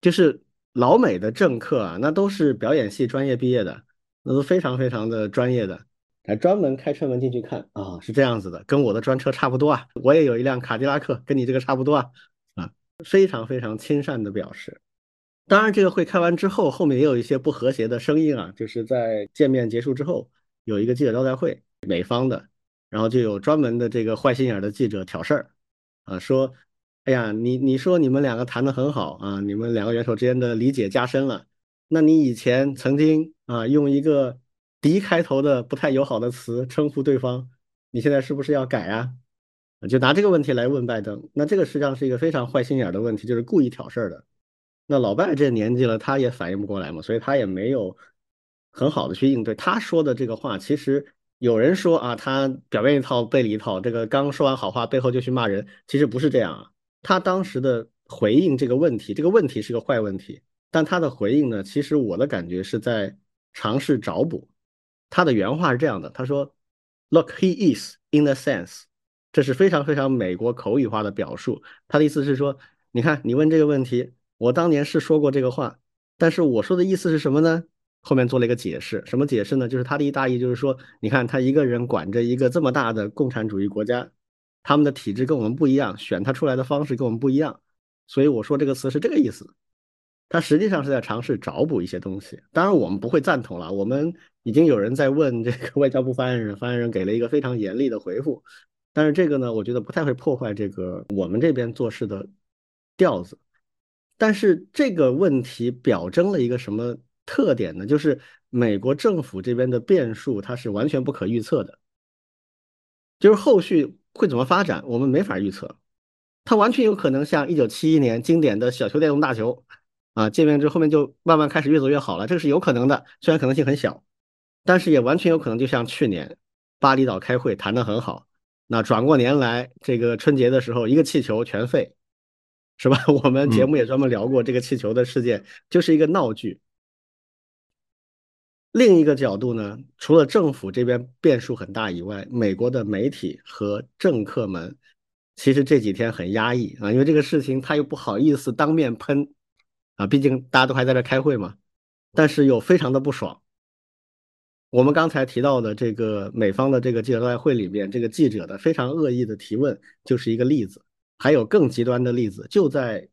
就是老美的政客啊，那都是表演系专业毕业的，那都非常非常的专业的，还专门开车门进去看啊，是这样子的，跟我的专车差不多啊，我也有一辆卡迪拉克，跟你这个差不多啊。非常非常亲善的表示，当然这个会开完之后，后面也有一些不和谐的声音啊，就是在见面结束之后有一个记者招待会，美方的，然后就有专门的这个坏心眼的记者挑事儿，啊说，哎呀，你你说你们两个谈的很好啊，你们两个元首之间的理解加深了，那你以前曾经啊，用一个敌开头的不太友好的词称呼对方，你现在是不是要改啊？就拿这个问题来问拜登，那这个实际上是一个非常坏心眼的问题，就是故意挑事儿的。那老拜这年纪了，他也反应不过来嘛，所以他也没有很好的去应对。他说的这个话，其实有人说啊，他表面一套背里一套，这个刚说完好话，背后就去骂人，其实不是这样啊。他当时的回应这个问题，这个问题是个坏问题，但他的回应呢，其实我的感觉是在尝试找补。他的原话是这样的，他说：“Look, he is in a sense。”这是非常非常美国口语化的表述。他的意思是说，你看，你问这个问题。我当年是说过这个话，但是我说的意思是什么呢？后面做了一个解释，什么解释呢？就是他的一大意就是说，你看他一个人管着一个这么大的共产主义国家，他们的体制跟我们不一样，选他出来的方式跟我们不一样，所以我说这个词是这个意思。他实际上是在尝试找补一些东西，当然我们不会赞同了。我们已经有人在问这个外交部发言人，发言人给了一个非常严厉的回复，但是这个呢，我觉得不太会破坏这个我们这边做事的调子。但是这个问题表征了一个什么特点呢？就是美国政府这边的变数，它是完全不可预测的。就是后续会怎么发展，我们没法预测。它完全有可能像一九七一年经典的小球带动大球啊，见面之后面就慢慢开始越走越好了，这个是有可能的，虽然可能性很小，但是也完全有可能就像去年巴厘岛开会谈得很好，那转过年来这个春节的时候一个气球全废。是吧？我们节目也专门聊过这个气球的事件，就是一个闹剧。另一个角度呢，除了政府这边变数很大以外，美国的媒体和政客们其实这几天很压抑啊，因为这个事情他又不好意思当面喷啊，毕竟大家都还在这开会嘛。但是又非常的不爽。我们刚才提到的这个美方的这个记者招待会里面，这个记者的非常恶意的提问就是一个例子。还有更极端的例子，就在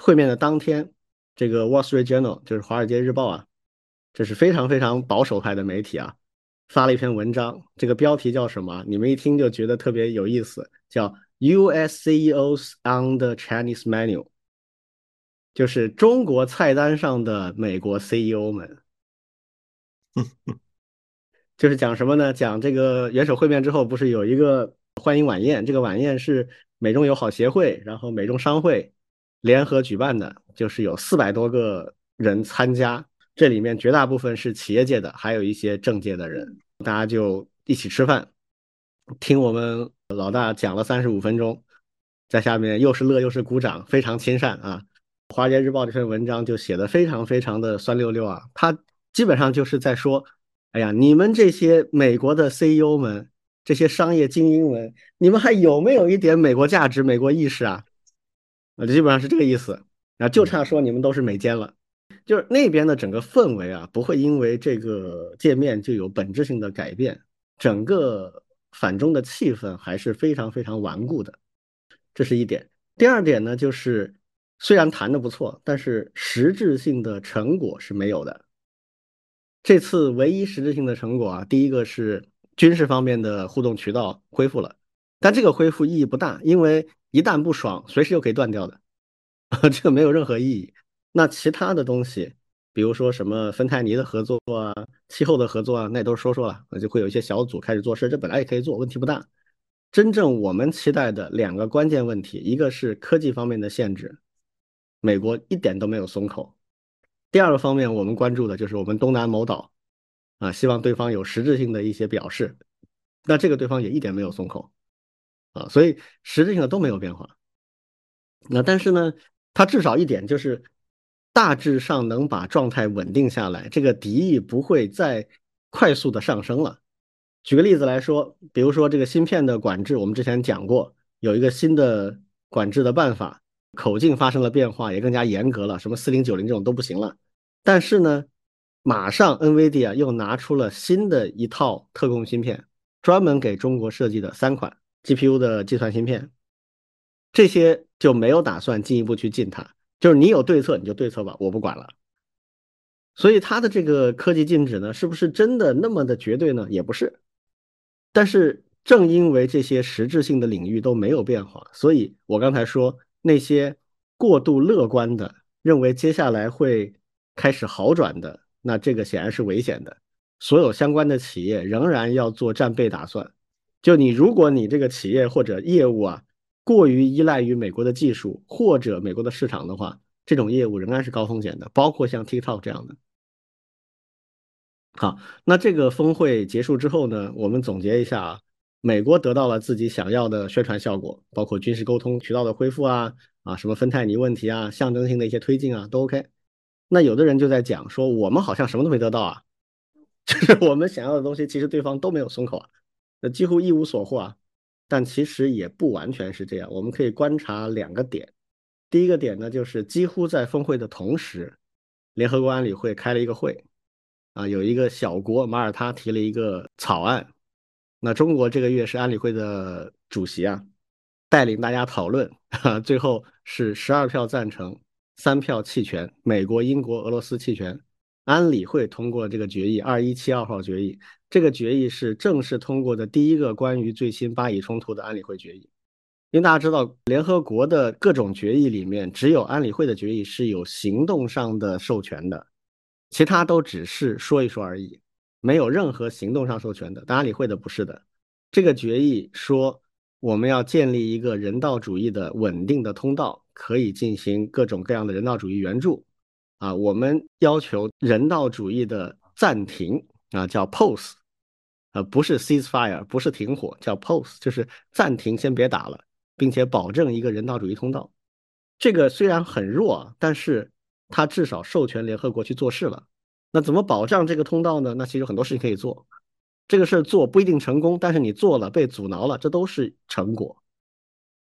会面的当天，这个《Wall Street Journal》就是《华尔街日报》啊，这是非常非常保守派的媒体啊，发了一篇文章，这个标题叫什么？你们一听就觉得特别有意思，叫 “U.S. CEOs on the Chinese Menu”，就是中国菜单上的美国 CEO 们，就是讲什么呢？讲这个元首会面之后，不是有一个欢迎晚宴？这个晚宴是。美中友好协会，然后美中商会联合举办的，就是有四百多个人参加，这里面绝大部分是企业界的，还有一些政界的人，大家就一起吃饭，听我们老大讲了三十五分钟，在下面又是乐又是鼓掌，非常亲善啊。华尔街日报这篇文章就写的非常非常的酸溜溜啊，他基本上就是在说，哎呀，你们这些美国的 CEO 们。这些商业精英们，你们还有没有一点美国价值、美国意识啊？啊，基本上是这个意思。啊，就差说你们都是美奸了。就是那边的整个氛围啊，不会因为这个界面就有本质性的改变，整个反中的气氛还是非常非常顽固的。这是一点。第二点呢，就是虽然谈的不错，但是实质性的成果是没有的。这次唯一实质性的成果啊，第一个是。军事方面的互动渠道恢复了，但这个恢复意义不大，因为一旦不爽，随时又可以断掉的，这个没有任何意义。那其他的东西，比如说什么芬太尼的合作啊、气候的合作啊，那都是说说了，那就会有一些小组开始做事，这本来也可以做，问题不大。真正我们期待的两个关键问题，一个是科技方面的限制，美国一点都没有松口；第二个方面，我们关注的就是我们东南某岛。啊，希望对方有实质性的一些表示，那这个对方也一点没有松口，啊，所以实质性的都没有变化。那但是呢，他至少一点就是大致上能把状态稳定下来，这个敌意不会再快速的上升了。举个例子来说，比如说这个芯片的管制，我们之前讲过，有一个新的管制的办法，口径发生了变化，也更加严格了，什么四零九零这种都不行了。但是呢。马上，NVIDIA 又拿出了新的一套特供芯片，专门给中国设计的三款 GPU 的计算芯片，这些就没有打算进一步去禁它，就是你有对策你就对策吧，我不管了。所以它的这个科技禁止呢，是不是真的那么的绝对呢？也不是。但是正因为这些实质性的领域都没有变化，所以我刚才说那些过度乐观的，认为接下来会开始好转的。那这个显然是危险的。所有相关的企业仍然要做战备打算。就你，如果你这个企业或者业务啊，过于依赖于美国的技术或者美国的市场的话，这种业务仍然是高风险的，包括像 TikTok 这样的。好，那这个峰会结束之后呢，我们总结一下啊，美国得到了自己想要的宣传效果，包括军事沟通渠道的恢复啊，啊，什么芬太尼问题啊，象征性的一些推进啊，都 OK。那有的人就在讲说，我们好像什么都没得到啊，就是我们想要的东西，其实对方都没有松口啊，那几乎一无所获啊。但其实也不完全是这样，我们可以观察两个点。第一个点呢，就是几乎在峰会的同时，联合国安理会开了一个会。啊，有一个小国马耳他提了一个草案，那中国这个月是安理会的主席啊，带领大家讨论，最后是十二票赞成，三票弃权，美国、英国、俄罗斯弃权，安理会通过这个决议，二一七二号决议，这个决议是正式通过的第一个关于最新巴以冲突的安理会决议，因为大家知道，联合国的各种决议里面，只有安理会的决议是有行动上的授权的。其他都只是说一说而已，没有任何行动上授权的。安理会的不是的。这个决议说我们要建立一个人道主义的稳定的通道，可以进行各种各样的人道主义援助。啊，我们要求人道主义的暂停啊，叫 pause，呃，不是 ceasefire，不是停火，叫 pause，就是暂停，先别打了，并且保证一个人道主义通道。这个虽然很弱，但是。他至少授权联合国去做事了，那怎么保障这个通道呢？那其实很多事情可以做，这个事做不一定成功，但是你做了被阻挠了，这都是成果。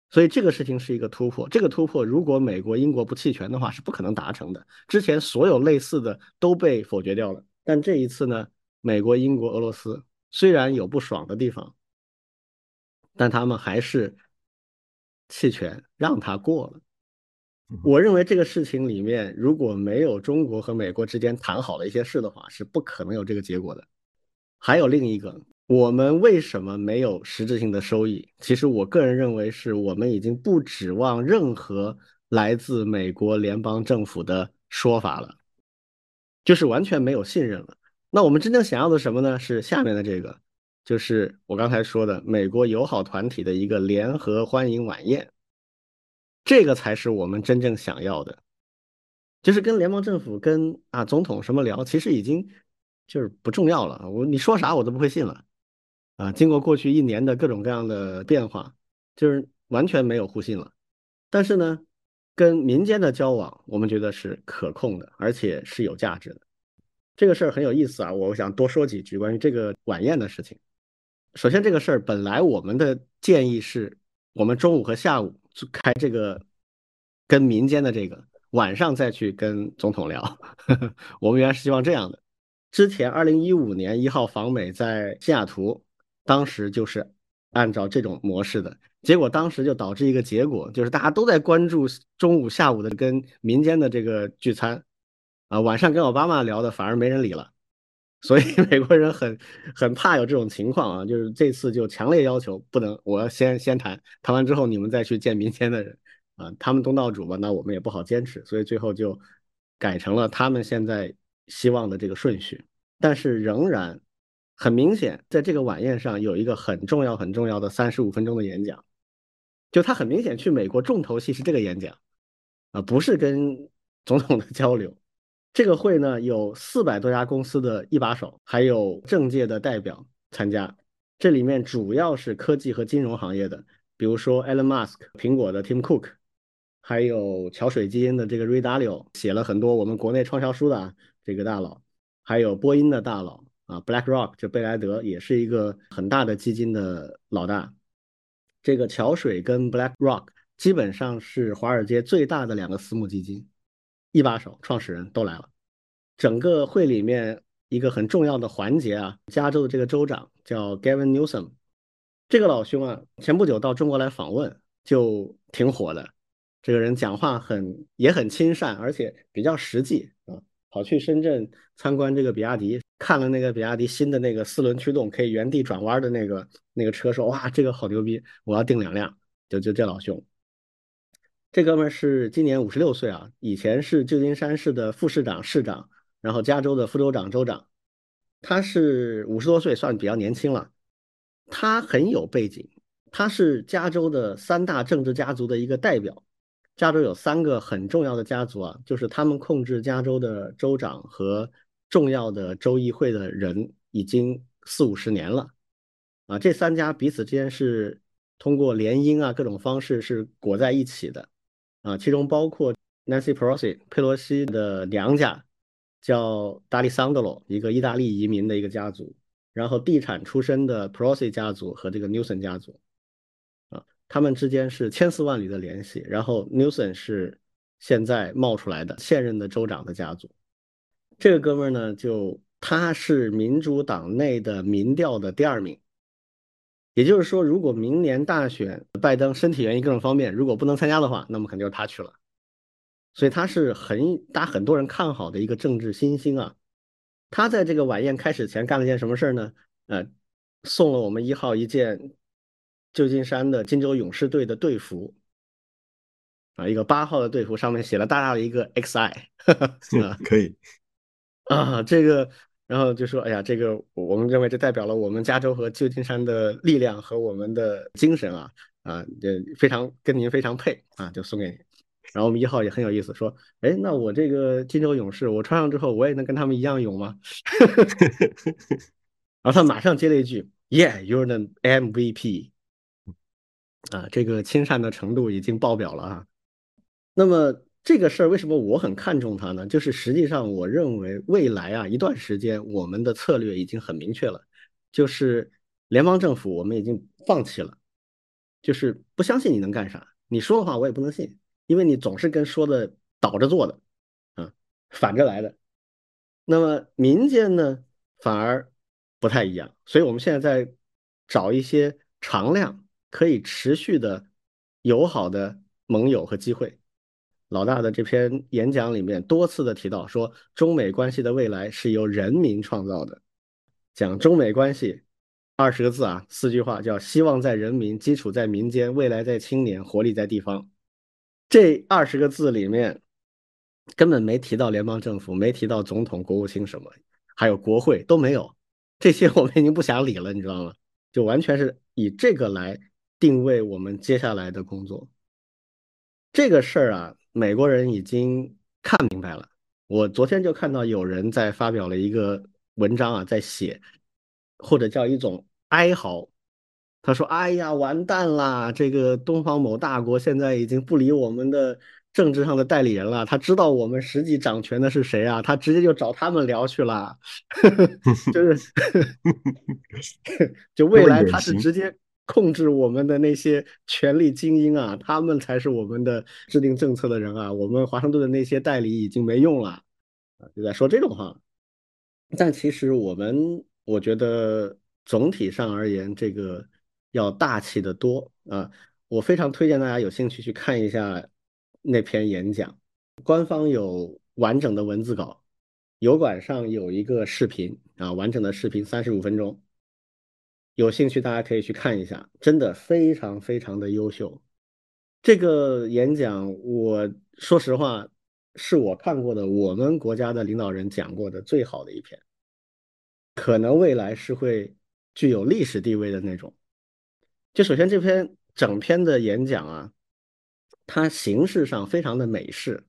所以这个事情是一个突破。这个突破如果美国、英国不弃权的话，是不可能达成的。之前所有类似的都被否决掉了，但这一次呢，美国、英国、俄罗斯虽然有不爽的地方，但他们还是弃权让他过了。我认为这个事情里面，如果没有中国和美国之间谈好了一些事的话，是不可能有这个结果的。还有另一个，我们为什么没有实质性的收益？其实我个人认为，是我们已经不指望任何来自美国联邦政府的说法了，就是完全没有信任了。那我们真正想要的什么呢？是下面的这个，就是我刚才说的美国友好团体的一个联合欢迎晚宴。这个才是我们真正想要的，就是跟联邦政府、跟啊总统什么聊，其实已经就是不重要了。我你说啥我都不会信了，啊，经过过去一年的各种各样的变化，就是完全没有互信了。但是呢，跟民间的交往，我们觉得是可控的，而且是有价值的。这个事儿很有意思啊，我想多说几句关于这个晚宴的事情。首先，这个事儿本来我们的建议是，我们中午和下午。开这个跟民间的这个晚上再去跟总统聊，我们原来是希望这样的。之前二零一五年一号访美在西雅图，当时就是按照这种模式的，结果当时就导致一个结果，就是大家都在关注中午下午的跟民间的这个聚餐，啊，晚上跟奥巴马聊的反而没人理了。所以 美国人很很怕有这种情况啊，就是这次就强烈要求不能，我要先先谈，谈完之后你们再去见民间的人啊，他们东道主嘛，那我们也不好坚持，所以最后就改成了他们现在希望的这个顺序。但是仍然很明显，在这个晚宴上有一个很重要很重要的三十五分钟的演讲，就他很明显去美国重头戏是这个演讲啊，不是跟总统的交流。这个会呢，有四百多家公司的一把手，还有政界的代表参加。这里面主要是科技和金融行业的，比如说 Elon Musk、苹果的 Tim Cook，还有桥水基因的这个 Ray Dalio，写了很多我们国内畅销书的这个大佬，还有波音的大佬啊，BlackRock 就贝莱德也是一个很大的基金的老大。这个桥水跟 BlackRock 基本上是华尔街最大的两个私募基金。一把手创始人都来了，整个会里面一个很重要的环节啊，加州的这个州长叫 Gavin Newsom，这个老兄啊，前不久到中国来访问，就挺火的。这个人讲话很也很亲善，而且比较实际啊。跑去深圳参观这个比亚迪，看了那个比亚迪新的那个四轮驱动可以原地转弯的那个那个车，说哇，这个好牛逼，我要订两辆。就就这老兄。这哥们儿是今年五十六岁啊，以前是旧金山市的副市长、市长，然后加州的副州长、州长，他是五十多岁，算比较年轻了。他很有背景，他是加州的三大政治家族的一个代表。加州有三个很重要的家族啊，就是他们控制加州的州长和重要的州议会的人已经四五十年了。啊，这三家彼此之间是通过联姻啊各种方式是裹在一起的。啊，其中包括 Nancy Pelosi 佩洛西的娘家叫达利桑德罗，一个意大利移民的一个家族。然后地产出身的 Pelosi 家族和这个 Newsom 家族。啊他们之间是千丝万缕的联系，然后 Newsom 是现在冒出来的现任的州长的家族。这个哥们儿呢，就他是民主党内的民调的第二名，也就是说，如果明年大选拜登身体原因各种方面如果不能参加的话，那么肯定就是他去了。所以他是很大很多人看好的一个政治新星啊。他在这个晚宴开始前干了件什么事儿呢？呃，送了我们一号一件。旧金山的金州勇士队的队服啊，一个八号的队服，上面写了大大的一个 XI，可以 啊，这个，然后就说，哎呀，这个我们认为这代表了我们加州和旧金山的力量和我们的精神啊啊，这非常跟您非常配啊，就送给你。然后我们一号也很有意思，说，哎，那我这个金州勇士，我穿上之后，我也能跟他们一样勇吗？然后他马上接了一句，Yeah，you're the MVP。啊，这个亲善的程度已经爆表了啊！那么这个事儿为什么我很看重它呢？就是实际上我认为未来啊一段时间我们的策略已经很明确了，就是联邦政府我们已经放弃了，就是不相信你能干啥，你说的话我也不能信，因为你总是跟说的倒着做的，啊，反着来的。那么民间呢反而不太一样，所以我们现在在找一些常量。可以持续的友好的盟友和机会。老大的这篇演讲里面多次的提到说，中美关系的未来是由人民创造的。讲中美关系二十个字啊，四句话叫希望在人民，基础在民间，未来在青年，活力在地方。这二十个字里面根本没提到联邦政府，没提到总统、国务卿什么，还有国会都没有。这些 我们已经不想理了，你知道吗？就完全是以这个来。定位我们接下来的工作，这个事儿啊，美国人已经看明白了。我昨天就看到有人在发表了一个文章啊，在写或者叫一种哀嚎。他说：“哎呀，完蛋啦！这个东方某大国现在已经不理我们的政治上的代理人了。他知道我们实际掌权的是谁啊？他直接就找他们聊去了。就是，就未来他是直接。”控制我们的那些权力精英啊，他们才是我们的制定政策的人啊。我们华盛顿的那些代理已经没用了啊，就在说这种话。但其实我们，我觉得总体上而言，这个要大气的多啊。我非常推荐大家有兴趣去看一下那篇演讲，官方有完整的文字稿，油管上有一个视频啊，完整的视频三十五分钟。有兴趣大家可以去看一下，真的非常非常的优秀。这个演讲，我说实话是我看过的我们国家的领导人讲过的最好的一篇，可能未来是会具有历史地位的那种。就首先这篇整篇的演讲啊，它形式上非常的美式，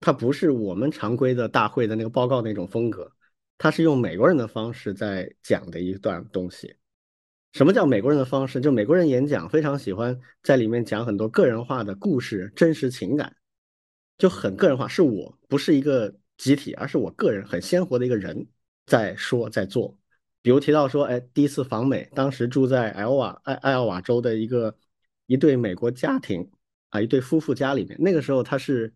它不是我们常规的大会的那个报告那种风格，它是用美国人的方式在讲的一段东西。什么叫美国人的方式？就美国人演讲非常喜欢在里面讲很多个人化的故事、真实情感，就很个人化。是我不是一个集体，而是我个人很鲜活的一个人在说在做。比如提到说，哎，第一次访美，当时住在艾奥瓦艾艾奥瓦州的一个一对美国家庭啊，一对夫妇家里面。那个时候他是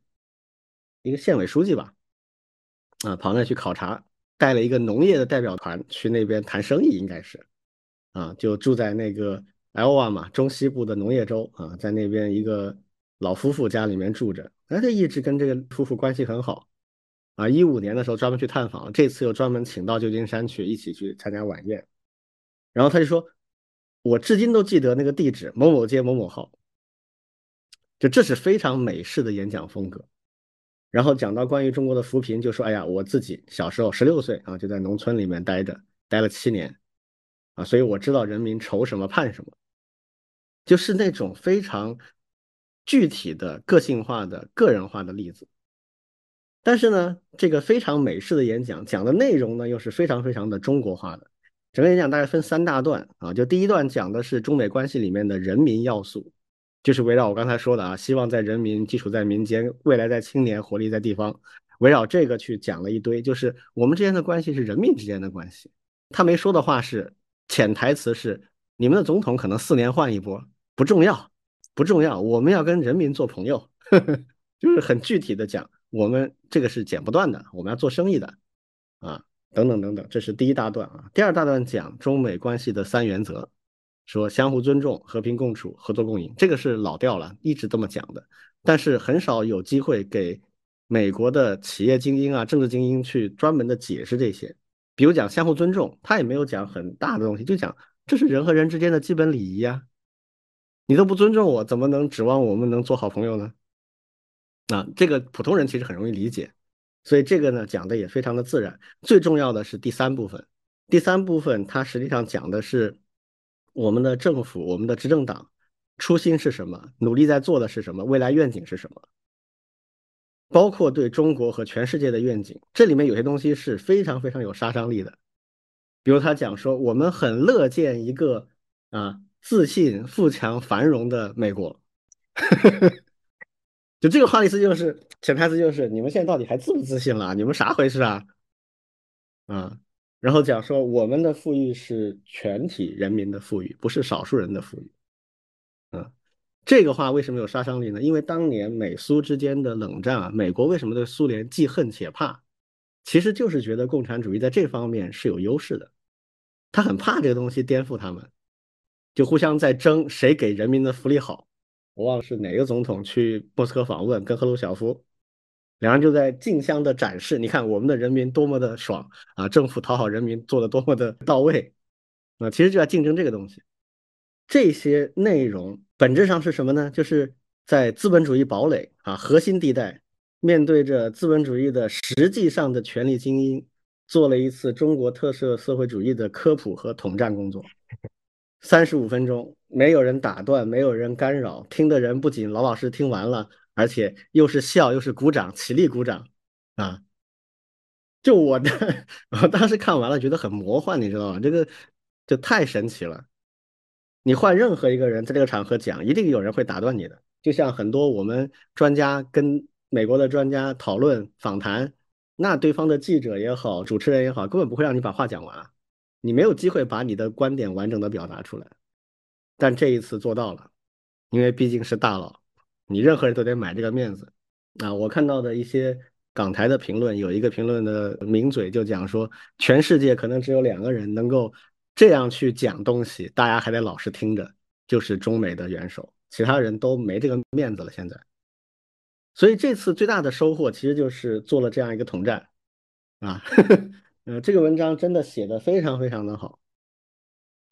一个县委书记吧，啊，跑那去考察，带了一个农业的代表团去那边谈生意，应该是。啊，就住在那个 Iowa 嘛，中西部的农业州啊，在那边一个老夫妇家里面住着，哎，他一直跟这个夫妇关系很好啊。一五年的时候专门去探访，这次又专门请到旧金山去一起去参加晚宴。然后他就说，我至今都记得那个地址，某某街某某号。就这是非常美式的演讲风格。然后讲到关于中国的扶贫，就说：“哎呀，我自己小时候十六岁啊，就在农村里面待着，待了七年，啊，所以我知道人民愁什么盼什么，就是那种非常具体的、个性化的、个人化的例子。但是呢，这个非常美式的演讲，讲的内容呢又是非常非常的中国化的。整个演讲大概分三大段啊，就第一段讲的是中美关系里面的人民要素。”就是围绕我刚才说的啊，希望在人民基础在民间，未来在青年，活力在地方，围绕这个去讲了一堆。就是我们之间的关系是人民之间的关系。他没说的话是潜台词是，你们的总统可能四年换一波，不重要，不重要，我们要跟人民做朋友，就是很具体的讲，我们这个是剪不断的，我们要做生意的啊，等等等等，这是第一大段啊。第二大段讲中美关系的三原则。说相互尊重、和平共处、合作共赢，这个是老调了，一直这么讲的。但是很少有机会给美国的企业精英啊、政治精英去专门的解释这些。比如讲相互尊重，他也没有讲很大的东西，就讲这是人和人之间的基本礼仪呀。你都不尊重我，怎么能指望我们能做好朋友呢？啊，这个普通人其实很容易理解，所以这个呢讲的也非常的自然。最重要的是第三部分，第三部分它实际上讲的是。我们的政府，我们的执政党，初心是什么？努力在做的是什么？未来愿景是什么？包括对中国和全世界的愿景，这里面有些东西是非常非常有杀伤力的。比如他讲说，我们很乐见一个啊自信、富强、繁荣的美国。就这个话的意思就是，潜台词就是，你们现在到底还自不自信了？你们啥回事啊？啊？然后讲说，我们的富裕是全体人民的富裕，不是少数人的富裕。这个话为什么有杀伤力呢？因为当年美苏之间的冷战啊，美国为什么对苏联既恨且怕？其实就是觉得共产主义在这方面是有优势的，他很怕这个东西颠覆他们，就互相在争谁给人民的福利好。我忘了是哪个总统去莫斯科访问，跟赫鲁晓夫。两人就在竞相的展示，你看我们的人民多么的爽啊！政府讨好人民做的多么的到位啊！其实就在竞争这个东西。这些内容本质上是什么呢？就是在资本主义堡垒啊核心地带，面对着资本主义的实际上的权力精英，做了一次中国特色社会主义的科普和统战工作。三十五分钟，没有人打断，没有人干扰，听的人不仅老老实听完了。而且又是笑又是鼓掌，起立鼓掌啊！就我的，我当时看完了，觉得很魔幻，你知道吗？这个就太神奇了。你换任何一个人在这个场合讲，一定有人会打断你的。就像很多我们专家跟美国的专家讨论访谈，那对方的记者也好，主持人也好，根本不会让你把话讲完，你没有机会把你的观点完整的表达出来。但这一次做到了，因为毕竟是大佬。你任何人都得买这个面子啊！我看到的一些港台的评论，有一个评论的名嘴就讲说，全世界可能只有两个人能够这样去讲东西，大家还得老实听着，就是中美的元首，其他人都没这个面子了。现在，所以这次最大的收获其实就是做了这样一个统战啊，呃，这个文章真的写的非常非常的好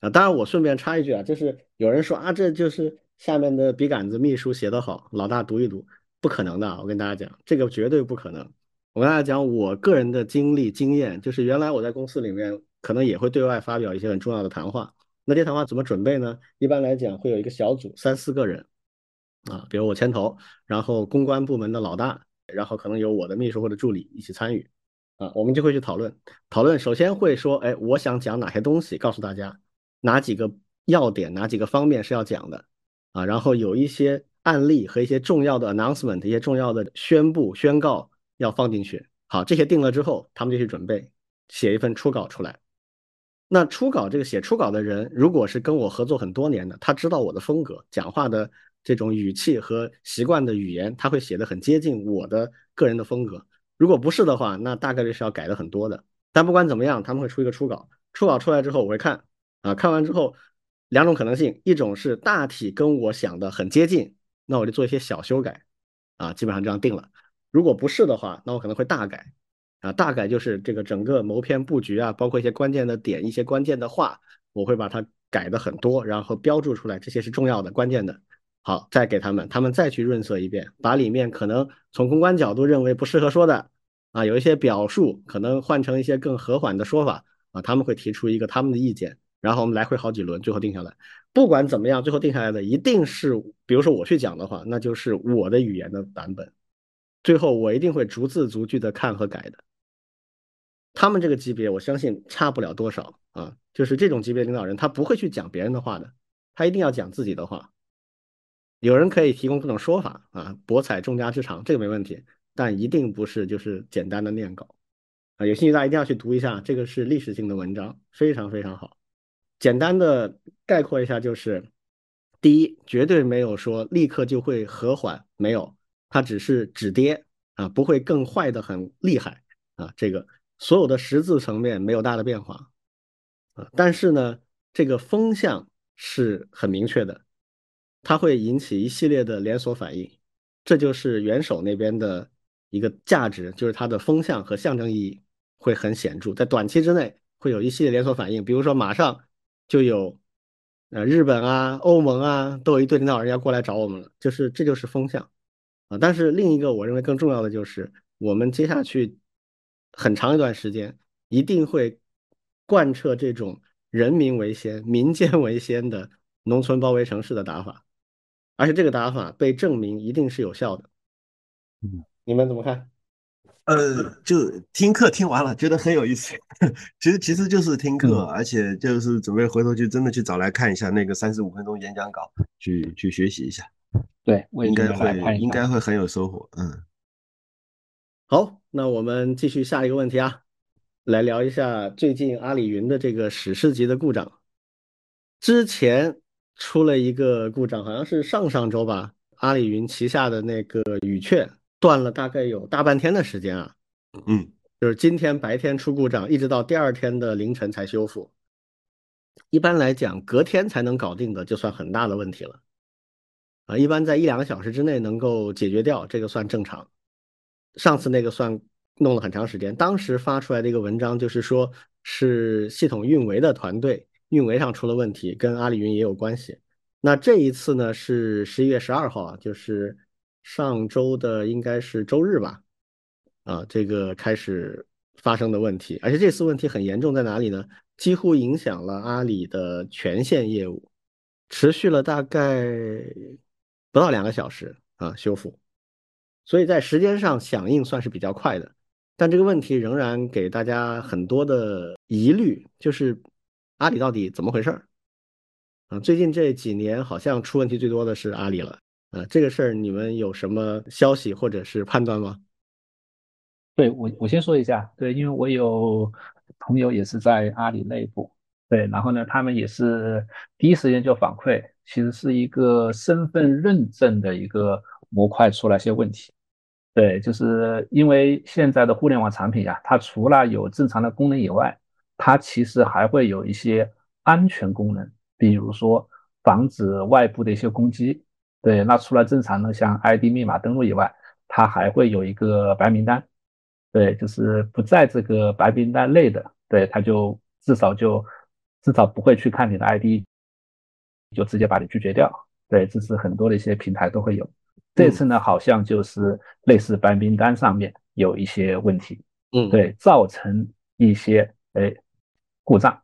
啊！当然，我顺便插一句啊，就是有人说啊，这就是。下面的笔杆子秘书写得好，老大读一读，不可能的。我跟大家讲，这个绝对不可能。我跟大家讲，我个人的经历经验，就是原来我在公司里面可能也会对外发表一些很重要的谈话。那这谈话怎么准备呢？一般来讲会有一个小组，三四个人啊，比如我牵头，然后公关部门的老大，然后可能有我的秘书或者助理一起参与啊，我们就会去讨论。讨论首先会说，哎，我想讲哪些东西，告诉大家哪几个要点，哪几个方面是要讲的。啊，然后有一些案例和一些重要的 announcement，一些重要的宣布宣告要放进去。好，这些定了之后，他们就去准备写一份初稿出来。那初稿这个写初稿的人，如果是跟我合作很多年的，他知道我的风格，讲话的这种语气和习惯的语言，他会写的很接近我的个人的风格。如果不是的话，那大概率是要改的很多的。但不管怎么样，他们会出一个初稿。初稿出来之后，我会看啊，看完之后。两种可能性，一种是大体跟我想的很接近，那我就做一些小修改，啊，基本上这样定了。如果不是的话，那我可能会大改，啊，大概就是这个整个谋篇布局啊，包括一些关键的点、一些关键的话，我会把它改的很多，然后标注出来，这些是重要的、关键的。好，再给他们，他们再去润色一遍，把里面可能从公关角度认为不适合说的啊，有一些表述可能换成一些更和缓的说法啊，他们会提出一个他们的意见，然后我们来回好几轮，最后定下来。不管怎么样，最后定下来的一定是，比如说我去讲的话，那就是我的语言的版本。最后我一定会逐字逐句的看和改的。他们这个级别，我相信差不了多少啊。就是这种级别领导人，他不会去讲别人的话的，他一定要讲自己的话。有人可以提供各种说法啊，博采众家之长，这个没问题，但一定不是就是简单的念稿啊。有兴趣大家一定要去读一下，这个是历史性的文章，非常非常好。简单的概括一下，就是第一，绝对没有说立刻就会和缓，没有，它只是止跌啊，不会更坏的很厉害啊。这个所有的实质层面没有大的变化啊，但是呢，这个风向是很明确的。它会引起一系列的连锁反应，这就是元首那边的一个价值，就是它的风向和象征意义会很显著，在短期之内会有一系列连锁反应，比如说马上就有呃日本啊、欧盟啊都有一对领导人要过来找我们了，就是这就是风向啊。但是另一个我认为更重要的就是，我们接下去很长一段时间一定会贯彻这种人民为先、民间为先的农村包围城市的打法。而且这个打法被证明一定是有效的，嗯，你们怎么看？呃，就听课听完了，觉得很有意思。其实其实就是听课，而且就是准备回头去真的去找来看一下那个三十五分钟演讲稿，去去学习一下。对，应该会应该会很有收获。嗯，好，那我们继续下一个问题啊，来聊一下最近阿里云的这个史诗级的故障，之前。出了一个故障，好像是上上周吧。阿里云旗下的那个语雀断了大概有大半天的时间啊。嗯，就是今天白天出故障，一直到第二天的凌晨才修复。一般来讲，隔天才能搞定的就算很大的问题了。啊，一般在一两个小时之内能够解决掉，这个算正常。上次那个算弄了很长时间，当时发出来的一个文章就是说是系统运维的团队。运维上出了问题，跟阿里云也有关系。那这一次呢是十一月十二号啊，就是上周的应该是周日吧？啊，这个开始发生的问题，而且这次问题很严重，在哪里呢？几乎影响了阿里的全线业务，持续了大概不到两个小时啊修复，所以在时间上响应算是比较快的，但这个问题仍然给大家很多的疑虑，就是。阿里到底怎么回事儿？啊，最近这几年好像出问题最多的是阿里了。啊，这个事儿你们有什么消息或者是判断吗？对我，我先说一下。对，因为我有朋友也是在阿里内部。对，然后呢，他们也是第一时间就反馈，其实是一个身份认证的一个模块出了些问题。对，就是因为现在的互联网产品呀，它除了有正常的功能以外，它其实还会有一些安全功能，比如说防止外部的一些攻击。对，那除了正常的像 ID 密码登录以外，它还会有一个白名单。对，就是不在这个白名单内的，对，它就至少就至少不会去看你的 ID，就直接把你拒绝掉。对，这是很多的一些平台都会有。这次呢，好像就是类似白名单上面有一些问题，嗯，对，造成一些哎。故障，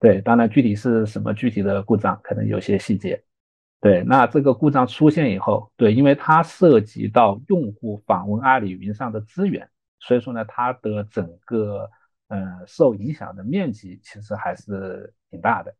对，当然具体是什么具体的故障，可能有些细节。对，那这个故障出现以后，对，因为它涉及到用户访问阿里云上的资源，所以说呢，它的整个呃受影响的面积其实还是挺大的。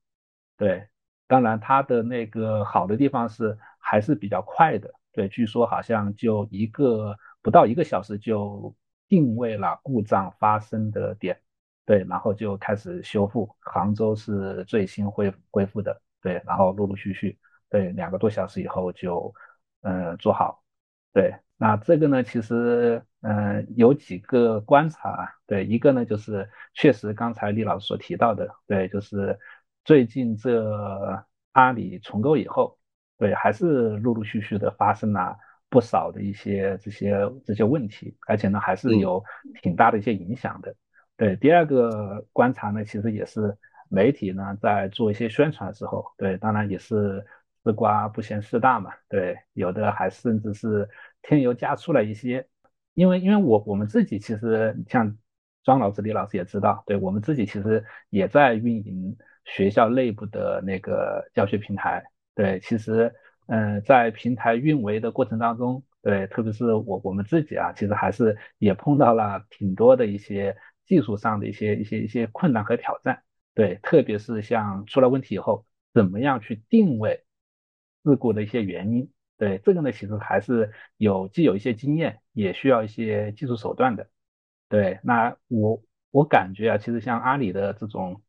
对，当然它的那个好的地方是还是比较快的。对，据说好像就一个不到一个小时就定位了故障发生的点。对，然后就开始修复。杭州是最新恢恢复的，对，然后陆陆续续，对，两个多小时以后就，嗯，做好。对，那这个呢，其实，嗯，有几个观察。对，一个呢，就是确实刚才李老师所提到的，对，就是最近这阿里重构以后，对，还是陆陆续续的发生了不少的一些这些这些问题，而且呢，还是有挺大的一些影响的。对，第二个观察呢，其实也是媒体呢在做一些宣传的时候，对，当然也是吃瓜不嫌事大嘛，对，有的还甚至是添油加醋了一些。因为因为我我们自己其实像庄老师、李老师也知道，对我们自己其实也在运营学校内部的那个教学平台。对，其实嗯，在平台运维的过程当中，对，特别是我我们自己啊，其实还是也碰到了挺多的一些技术上的一些一些一些困难和挑战。对，特别是像出了问题以后，怎么样去定位事故的一些原因？对，这个呢，其实还是有既有一些经验，也需要一些技术手段的。对，那我我感觉啊，其实像阿里的这种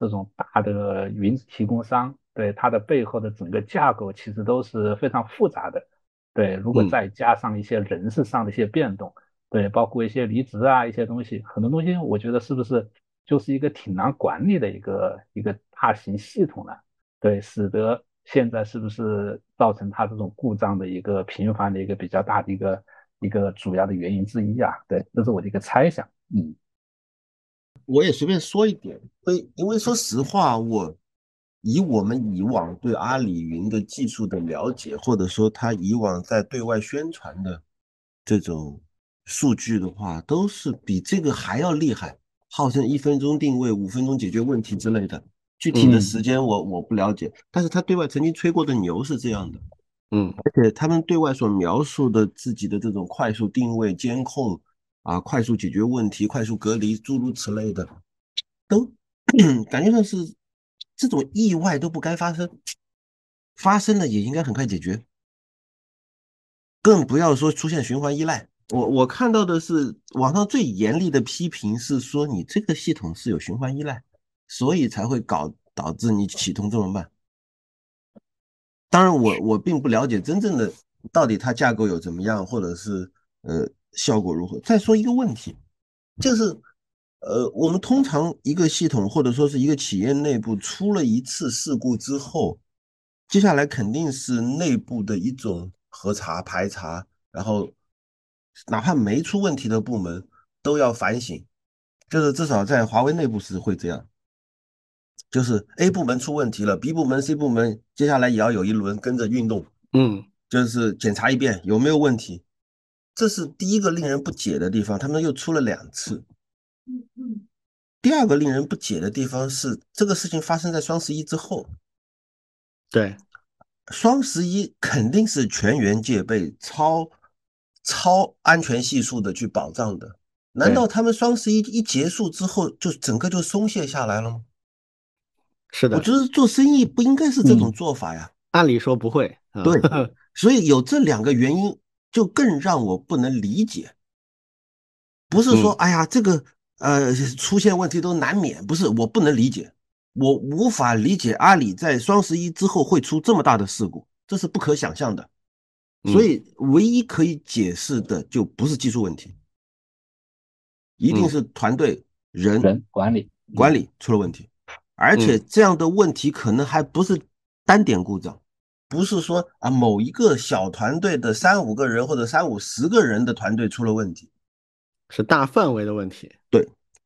这种大的云提供商，对它的背后的整个架构其实都是非常复杂的。对，如果再加上一些人事上的一些变动，对，包括一些离职啊一些东西，很多东西我觉得是不是就是一个挺难管理的一个一个大型系统呢？对，使得。现在是不是造成它这种故障的一个频繁的一个比较大的一个一个主要的原因之一啊？对，这是我的一个猜想。嗯，我也随便说一点，因因为说实话，我以我们以往对阿里云的技术的了解，或者说他以往在对外宣传的这种数据的话，都是比这个还要厉害，号称一分钟定位、五分钟解决问题之类的。具体的时间我我不了解，但是他对外曾经吹过的牛是这样的，嗯，而且他们对外所描述的自己的这种快速定位、监控啊、快速解决问题、快速隔离诸如此类的，都 感觉上是这种意外都不该发生，发生了也应该很快解决，更不要说出现循环依赖。我我看到的是网上最严厉的批评是说你这个系统是有循环依赖。所以才会搞导致你启动这么慢。当然，我我并不了解真正的到底它架构有怎么样，或者是呃效果如何。再说一个问题，就是呃我们通常一个系统或者说是一个企业内部出了一次事故之后，接下来肯定是内部的一种核查排查，然后哪怕没出问题的部门都要反省，就是至少在华为内部是会这样。就是 A 部门出问题了，B 部门、C 部门接下来也要有一轮跟着运动，嗯，就是检查一遍有没有问题。这是第一个令人不解的地方，他们又出了两次。嗯嗯。第二个令人不解的地方是，这个事情发生在双十一之后。对，双十一肯定是全员戒备、超超安全系数的去保障的。难道他们双十一一结束之后，就整个就松懈下来了吗？是的，我觉得做生意不应该是这种做法呀。按理说不会，对，所以有这两个原因，就更让我不能理解。不是说，哎呀，这个呃出现问题都难免，不是我不能理解，我无法理解阿里在双十一之后会出这么大的事故，这是不可想象的。所以唯一可以解释的就不是技术问题，一定是团队人管理管理出了问题。而且这样的问题可能还不是单点故障，不是说啊某一个小团队的三五个人或者三五十个人的团队出了问题，是大范围的问题。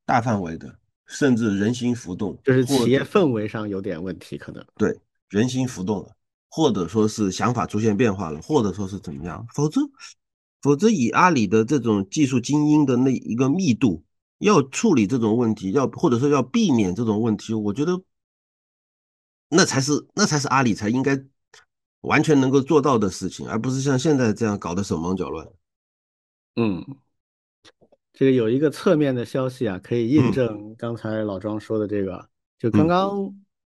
对，大范围的，甚至人心浮动，就是企业氛围上有点问题，可能对人心浮动了，或者说是想法出现变化了，或者说是怎么样？否则，否则以阿里的这种技术精英的那一个密度。要处理这种问题，要或者说要避免这种问题，我觉得那才是那才是阿里才应该完全能够做到的事情，而不是像现在这样搞得手忙脚乱。嗯，这个有一个侧面的消息啊，可以印证刚才老庄说的这个。就刚刚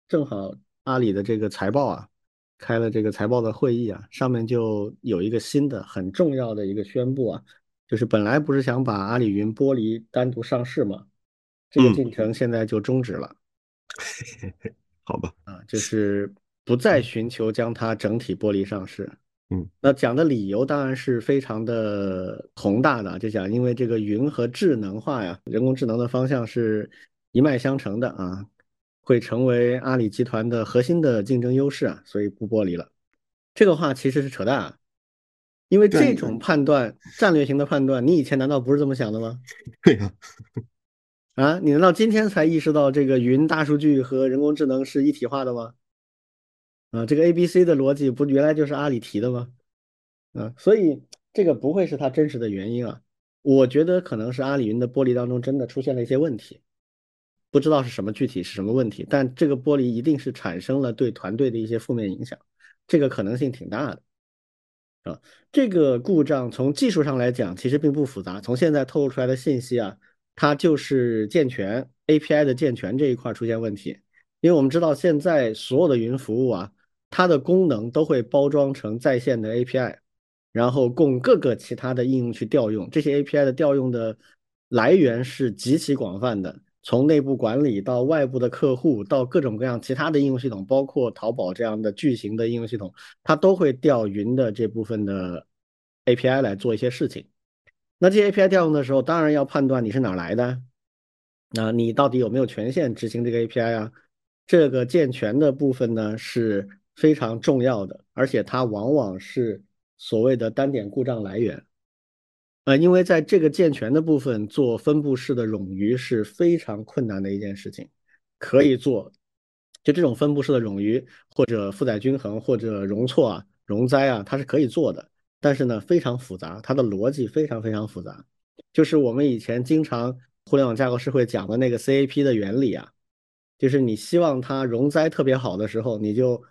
正好阿里的这个财报啊，开了这个财报的会议啊，上面就有一个新的很重要的一个宣布啊。就是本来不是想把阿里云剥离单独上市吗？这个进程现在就终止了。好吧，啊，就是不再寻求将它整体剥离上市。嗯，那讲的理由当然是非常的宏大的，就讲因为这个云和智能化呀，人工智能的方向是一脉相承的啊，会成为阿里集团的核心的竞争优势啊，所以不剥离了。这个话其实是扯淡啊。因为这种判断，战略型的判断，你以前难道不是这么想的吗？对呀，啊，你难道今天才意识到这个云、大数据和人工智能是一体化的吗？啊，这个 A B C 的逻辑不原来就是阿里提的吗？啊，所以这个不会是它真实的原因啊。我觉得可能是阿里云的玻璃当中真的出现了一些问题，不知道是什么具体是什么问题，但这个玻璃一定是产生了对团队的一些负面影响，这个可能性挺大的。啊，这个故障从技术上来讲其实并不复杂，从现在透露出来的信息啊，它就是健全 API 的健全这一块出现问题，因为我们知道现在所有的云服务啊，它的功能都会包装成在线的 API。然后供各个其他的应用去调用，这些 API 的调用的来源是极其广泛的，从内部管理到外部的客户，到各种各样其他的应用系统，包括淘宝这样的巨型的应用系统，它都会调云的这部分的 API 来做一些事情。那这些 API 调用的时候，当然要判断你是哪来的，那你到底有没有权限执行这个 API 啊？这个健全的部分呢是非常重要的，而且它往往是。所谓的单点故障来源，呃，因为在这个健全的部分做分布式的冗余是非常困难的一件事情，可以做，就这种分布式的冗余或者负载均衡或者容错啊、容灾啊，它是可以做的，但是呢非常复杂，它的逻辑非常非常复杂，就是我们以前经常互联网架构师会讲的那个 CAP 的原理啊，就是你希望它容灾特别好的时候，你就。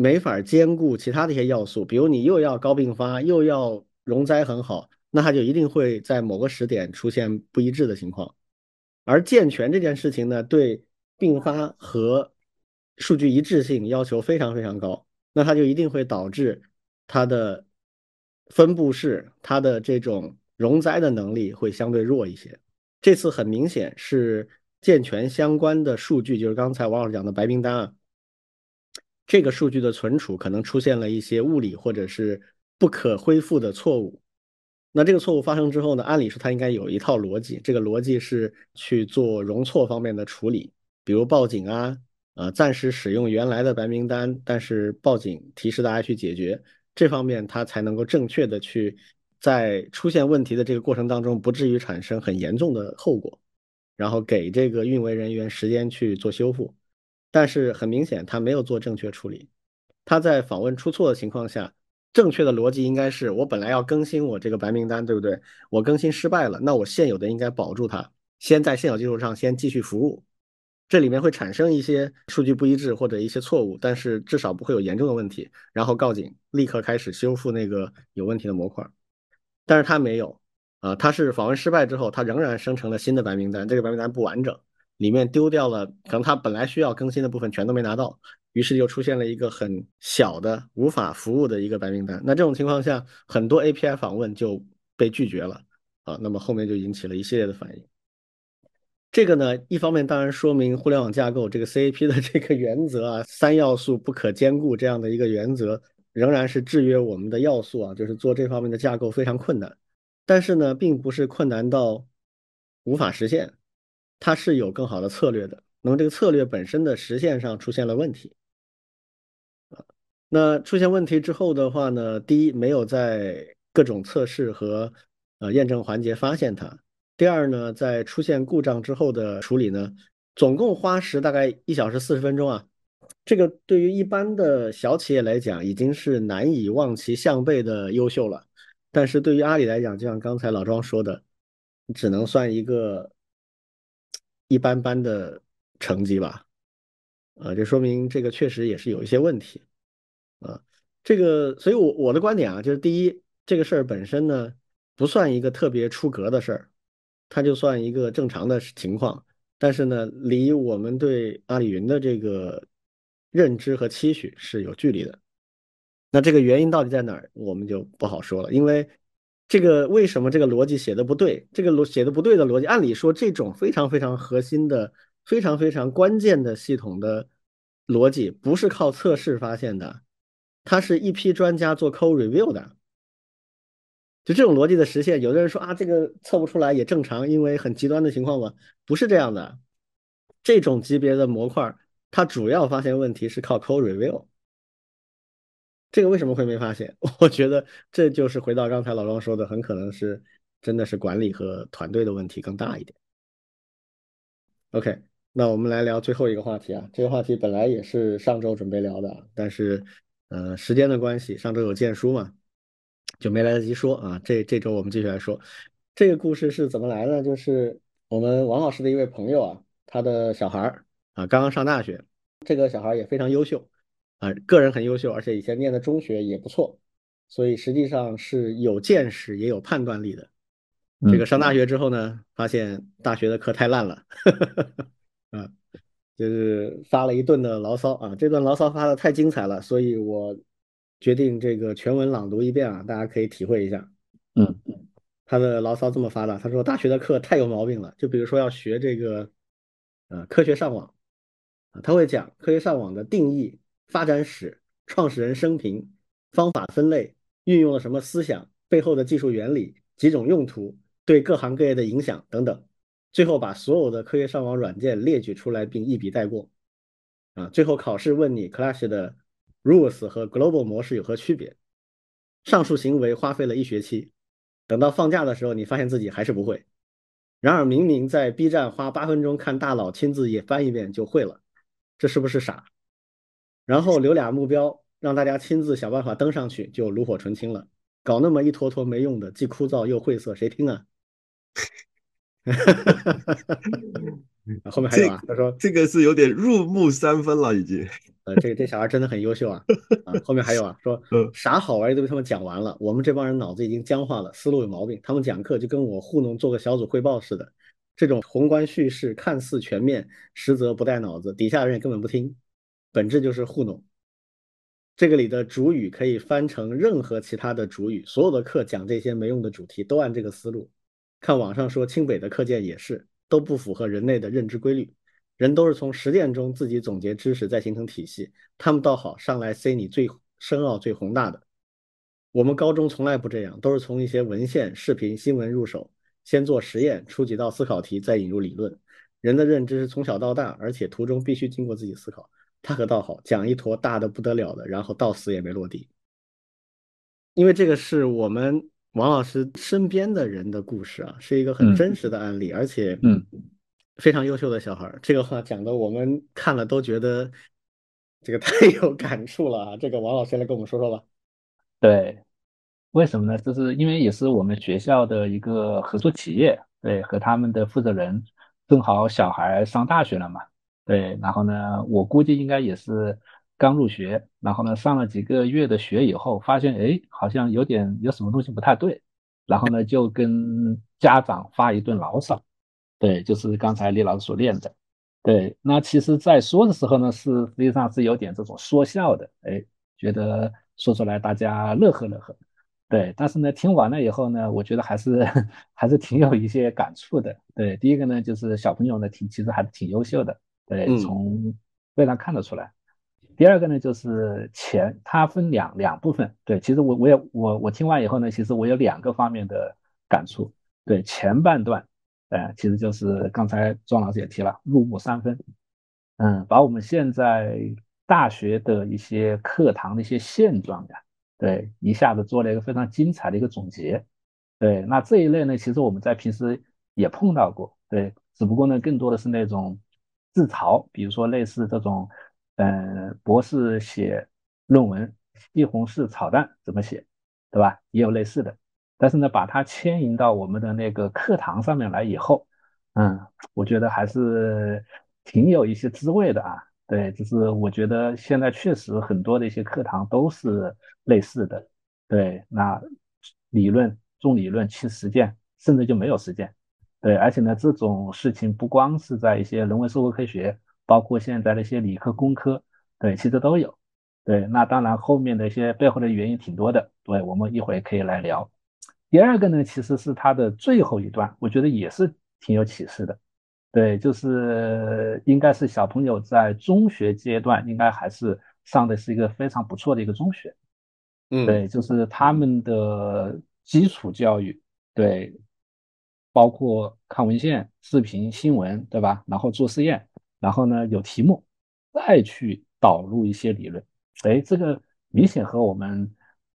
没法兼顾其他的一些要素，比如你又要高并发，又要容灾很好，那它就一定会在某个时点出现不一致的情况。而健全这件事情呢，对并发和数据一致性要求非常非常高，那它就一定会导致它的分布式、它的这种容灾的能力会相对弱一些。这次很明显是健全相关的数据，就是刚才王老师讲的白名单啊。这个数据的存储可能出现了一些物理或者是不可恢复的错误。那这个错误发生之后呢？按理说它应该有一套逻辑，这个逻辑是去做容错方面的处理，比如报警啊，呃，暂时使用原来的白名单，但是报警提示大家去解决，这方面它才能够正确的去在出现问题的这个过程当中，不至于产生很严重的后果，然后给这个运维人员时间去做修复。但是很明显，他没有做正确处理。他在访问出错的情况下，正确的逻辑应该是：我本来要更新我这个白名单，对不对？我更新失败了，那我现有的应该保住它，先在现有基础上先继续服务。这里面会产生一些数据不一致或者一些错误，但是至少不会有严重的问题。然后告警，立刻开始修复那个有问题的模块。但是他没有，啊，他是访问失败之后，他仍然生成了新的白名单，这个白名单不完整。里面丢掉了，可能它本来需要更新的部分全都没拿到，于是又出现了一个很小的无法服务的一个白名单。那这种情况下，很多 API 访问就被拒绝了啊。那么后面就引起了一系列的反应。这个呢，一方面当然说明互联网架构这个 CAP 的这个原则啊，三要素不可兼顾这样的一个原则，仍然是制约我们的要素啊，就是做这方面的架构非常困难。但是呢，并不是困难到无法实现。它是有更好的策略的，那么这个策略本身的实现上出现了问题啊。那出现问题之后的话呢，第一没有在各种测试和呃验证环节发现它；第二呢，在出现故障之后的处理呢，总共花时大概一小时四十分钟啊。这个对于一般的小企业来讲，已经是难以望其项背的优秀了。但是对于阿里来讲，就像刚才老庄说的，只能算一个。一般般的成绩吧，呃，这说明这个确实也是有一些问题，啊，这个，所以我我的观点啊，就是第一，这个事儿本身呢，不算一个特别出格的事儿，它就算一个正常的情况，但是呢，离我们对阿里云的这个认知和期许是有距离的。那这个原因到底在哪儿，我们就不好说了，因为。这个为什么这个逻辑写的不对？这个逻写的不对的逻辑，按理说这种非常非常核心的、非常非常关键的系统的逻辑，不是靠测试发现的，它是一批专家做 code review 的。就这种逻辑的实现，有的人说啊，这个测不出来也正常，因为很极端的情况嘛，不是这样的。这种级别的模块，它主要发现问题是靠 code review。这个为什么会没发现？我觉得这就是回到刚才老庄说的，很可能是真的是管理和团队的问题更大一点。OK，那我们来聊最后一个话题啊，这个话题本来也是上周准备聊的，但是呃时间的关系，上周有荐书嘛，就没来得及说啊。这这周我们继续来说，这个故事是怎么来的？就是我们王老师的一位朋友啊，他的小孩儿啊刚刚上大学，这个小孩也非常优秀啊，个人很优秀，而且以前念的中学也不错，所以实际上是有见识也有判断力的。这个上大学之后呢，发现大学的课太烂了，啊，就是发了一顿的牢骚啊。这段牢骚发的太精彩了，所以我决定这个全文朗读一遍啊，大家可以体会一下。嗯，他的牢骚这么发的，他说大学的课太有毛病了，就比如说要学这个呃科学上网啊，他会讲科学上网的定义、发展史、创始人生平、方法分类、运用了什么思想、背后的技术原理、几种用途。对各行各业的影响等等，最后把所有的科学上网软件列举出来并一笔带过。啊，最后考试问你 Clash 的 rules 和 global 模式有何区别？上述行为花费了一学期，等到放假的时候，你发现自己还是不会。然而明明在 B 站花八分钟看大佬亲自也翻一遍就会了，这是不是傻？然后留俩目标，让大家亲自想办法登上去，就炉火纯青了。搞那么一坨坨没用的，既枯燥又晦涩，谁听啊？后面还有啊，他说这个是有点入木三分了，已经。呃，这这小孩真的很优秀啊。啊，后面还有啊，说啥好玩意都被他们讲完了，我们这帮人脑子已经僵化了，思路有毛病。他们讲课就跟我糊弄做个小组汇报似的，这种宏观叙事看似全面，实则不带脑子，底下人也根本不听，本质就是糊弄。这个里的主语可以翻成任何其他的主语，所有的课讲这些没用的主题都按这个思路。看网上说清北的课件也是，都不符合人类的认知规律。人都是从实践中自己总结知识，再形成体系。他们倒好，上来塞你最深奥、最宏大的。我们高中从来不这样，都是从一些文献、视频、新闻入手，先做实验，出几道思考题，再引入理论。人的认知是从小到大，而且途中必须经过自己思考。他可倒好，讲一坨大的不得了的，然后到死也没落地。因为这个是我们。王老师身边的人的故事啊，是一个很真实的案例，而且嗯，非常优秀的小孩儿。这个话讲的，我们看了都觉得这个太有感触了啊！这个王老师来跟我们说说吧。对，为什么呢？就是因为也是我们学校的一个合作企业，对，和他们的负责人正好小孩上大学了嘛，对，然后呢，我估计应该也是。刚入学，然后呢，上了几个月的学以后，发现哎，好像有点有什么东西不太对，然后呢，就跟家长发一顿牢骚。对，就是刚才李老师所练的。对，那其实，在说的时候呢，是实际上是有点这种说笑的，哎，觉得说出来大家乐呵乐呵。对，但是呢，听完了以后呢，我觉得还是 还是挺有一些感触的。对，第一个呢，就是小朋友呢，挺其实还是挺优秀的。对，从非常看得出来。第二个呢，就是钱，它分两两部分。对，其实我我也我我听完以后呢，其实我有两个方面的感触。对，前半段，呃，其实就是刚才庄老师也提了，入木三分。嗯，把我们现在大学的一些课堂的一些现状呀，对，一下子做了一个非常精彩的一个总结。对，那这一类呢，其实我们在平时也碰到过。对，只不过呢，更多的是那种自嘲，比如说类似这种。嗯，博士写论文，西红柿炒蛋怎么写，对吧？也有类似的，但是呢，把它牵引到我们的那个课堂上面来以后，嗯，我觉得还是挺有一些滋味的啊。对，就是我觉得现在确实很多的一些课堂都是类似的。对，那理论重理论轻实践，甚至就没有实践。对，而且呢，这种事情不光是在一些人文社会科学。包括现在的一些理科、工科，对，其实都有。对，那当然后面的一些背后的原因挺多的。对，我们一会可以来聊。第二个呢，其实是它的最后一段，我觉得也是挺有启示的。对，就是应该是小朋友在中学阶段，应该还是上的是一个非常不错的一个中学。嗯，对，就是他们的基础教育，对，包括看文献、视频、新闻，对吧？然后做实验。然后呢，有题目，再去导入一些理论，哎，这个明显和我们，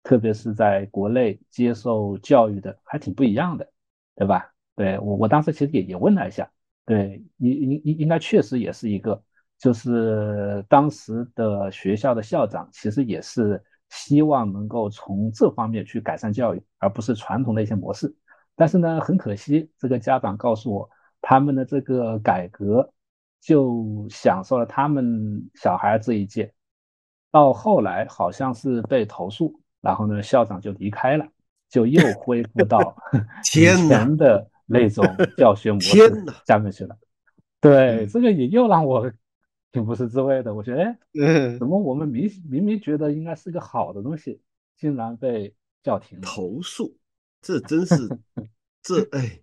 特别是在国内接受教育的还挺不一样的，对吧？对我我当时其实也也问了一下，对，应应应应该确实也是一个，就是当时的学校的校长其实也是希望能够从这方面去改善教育，而不是传统的一些模式。但是呢，很可惜，这个家长告诉我，他们的这个改革就享受了他们小孩这一届，到后来好像是被投诉，然后呢，校长就离开了，就又恢复到 以前的。那种 教学模式下面去了，对这个也又让我 挺不是滋味的。我觉得，哎，怎么我们明明明觉得应该是个好的东西，竟然被叫停了？投诉，这真是 这哎，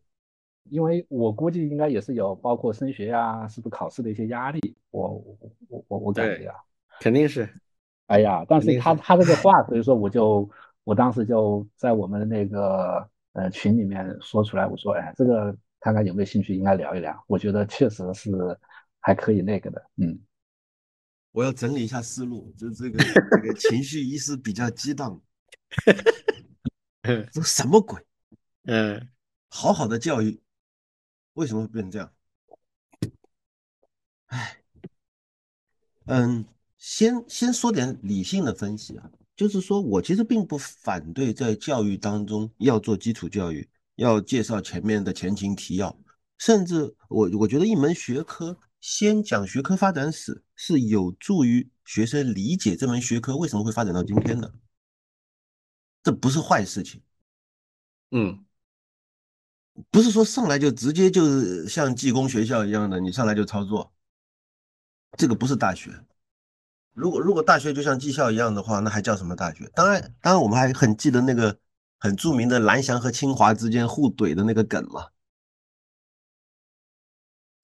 因为我估计应该也是有包括升学呀，是不是考试的一些压力？我我我我感觉啊，肯定是。哎呀，但是他他这个话，所以说我就我当时就在我们的那个。呃，群里面说出来，我说，哎，这个看看有没有兴趣，应该聊一聊。我觉得确实是还可以那个的，嗯。我要整理一下思路，就这个这个情绪一是比较激荡，这什么鬼？嗯，好好的教育为什么会变成这样？哎，嗯，先先说点理性的分析啊。就是说，我其实并不反对在教育当中要做基础教育，要介绍前面的前情提要，甚至我我觉得一门学科先讲学科发展史是有助于学生理解这门学科为什么会发展到今天的，这不是坏事情。嗯，不是说上来就直接就是像技工学校一样的，你上来就操作，这个不是大学。如果如果大学就像技校一样的话，那还叫什么大学？当然，当然我们还很记得那个很著名的蓝翔和清华之间互怼的那个梗嘛。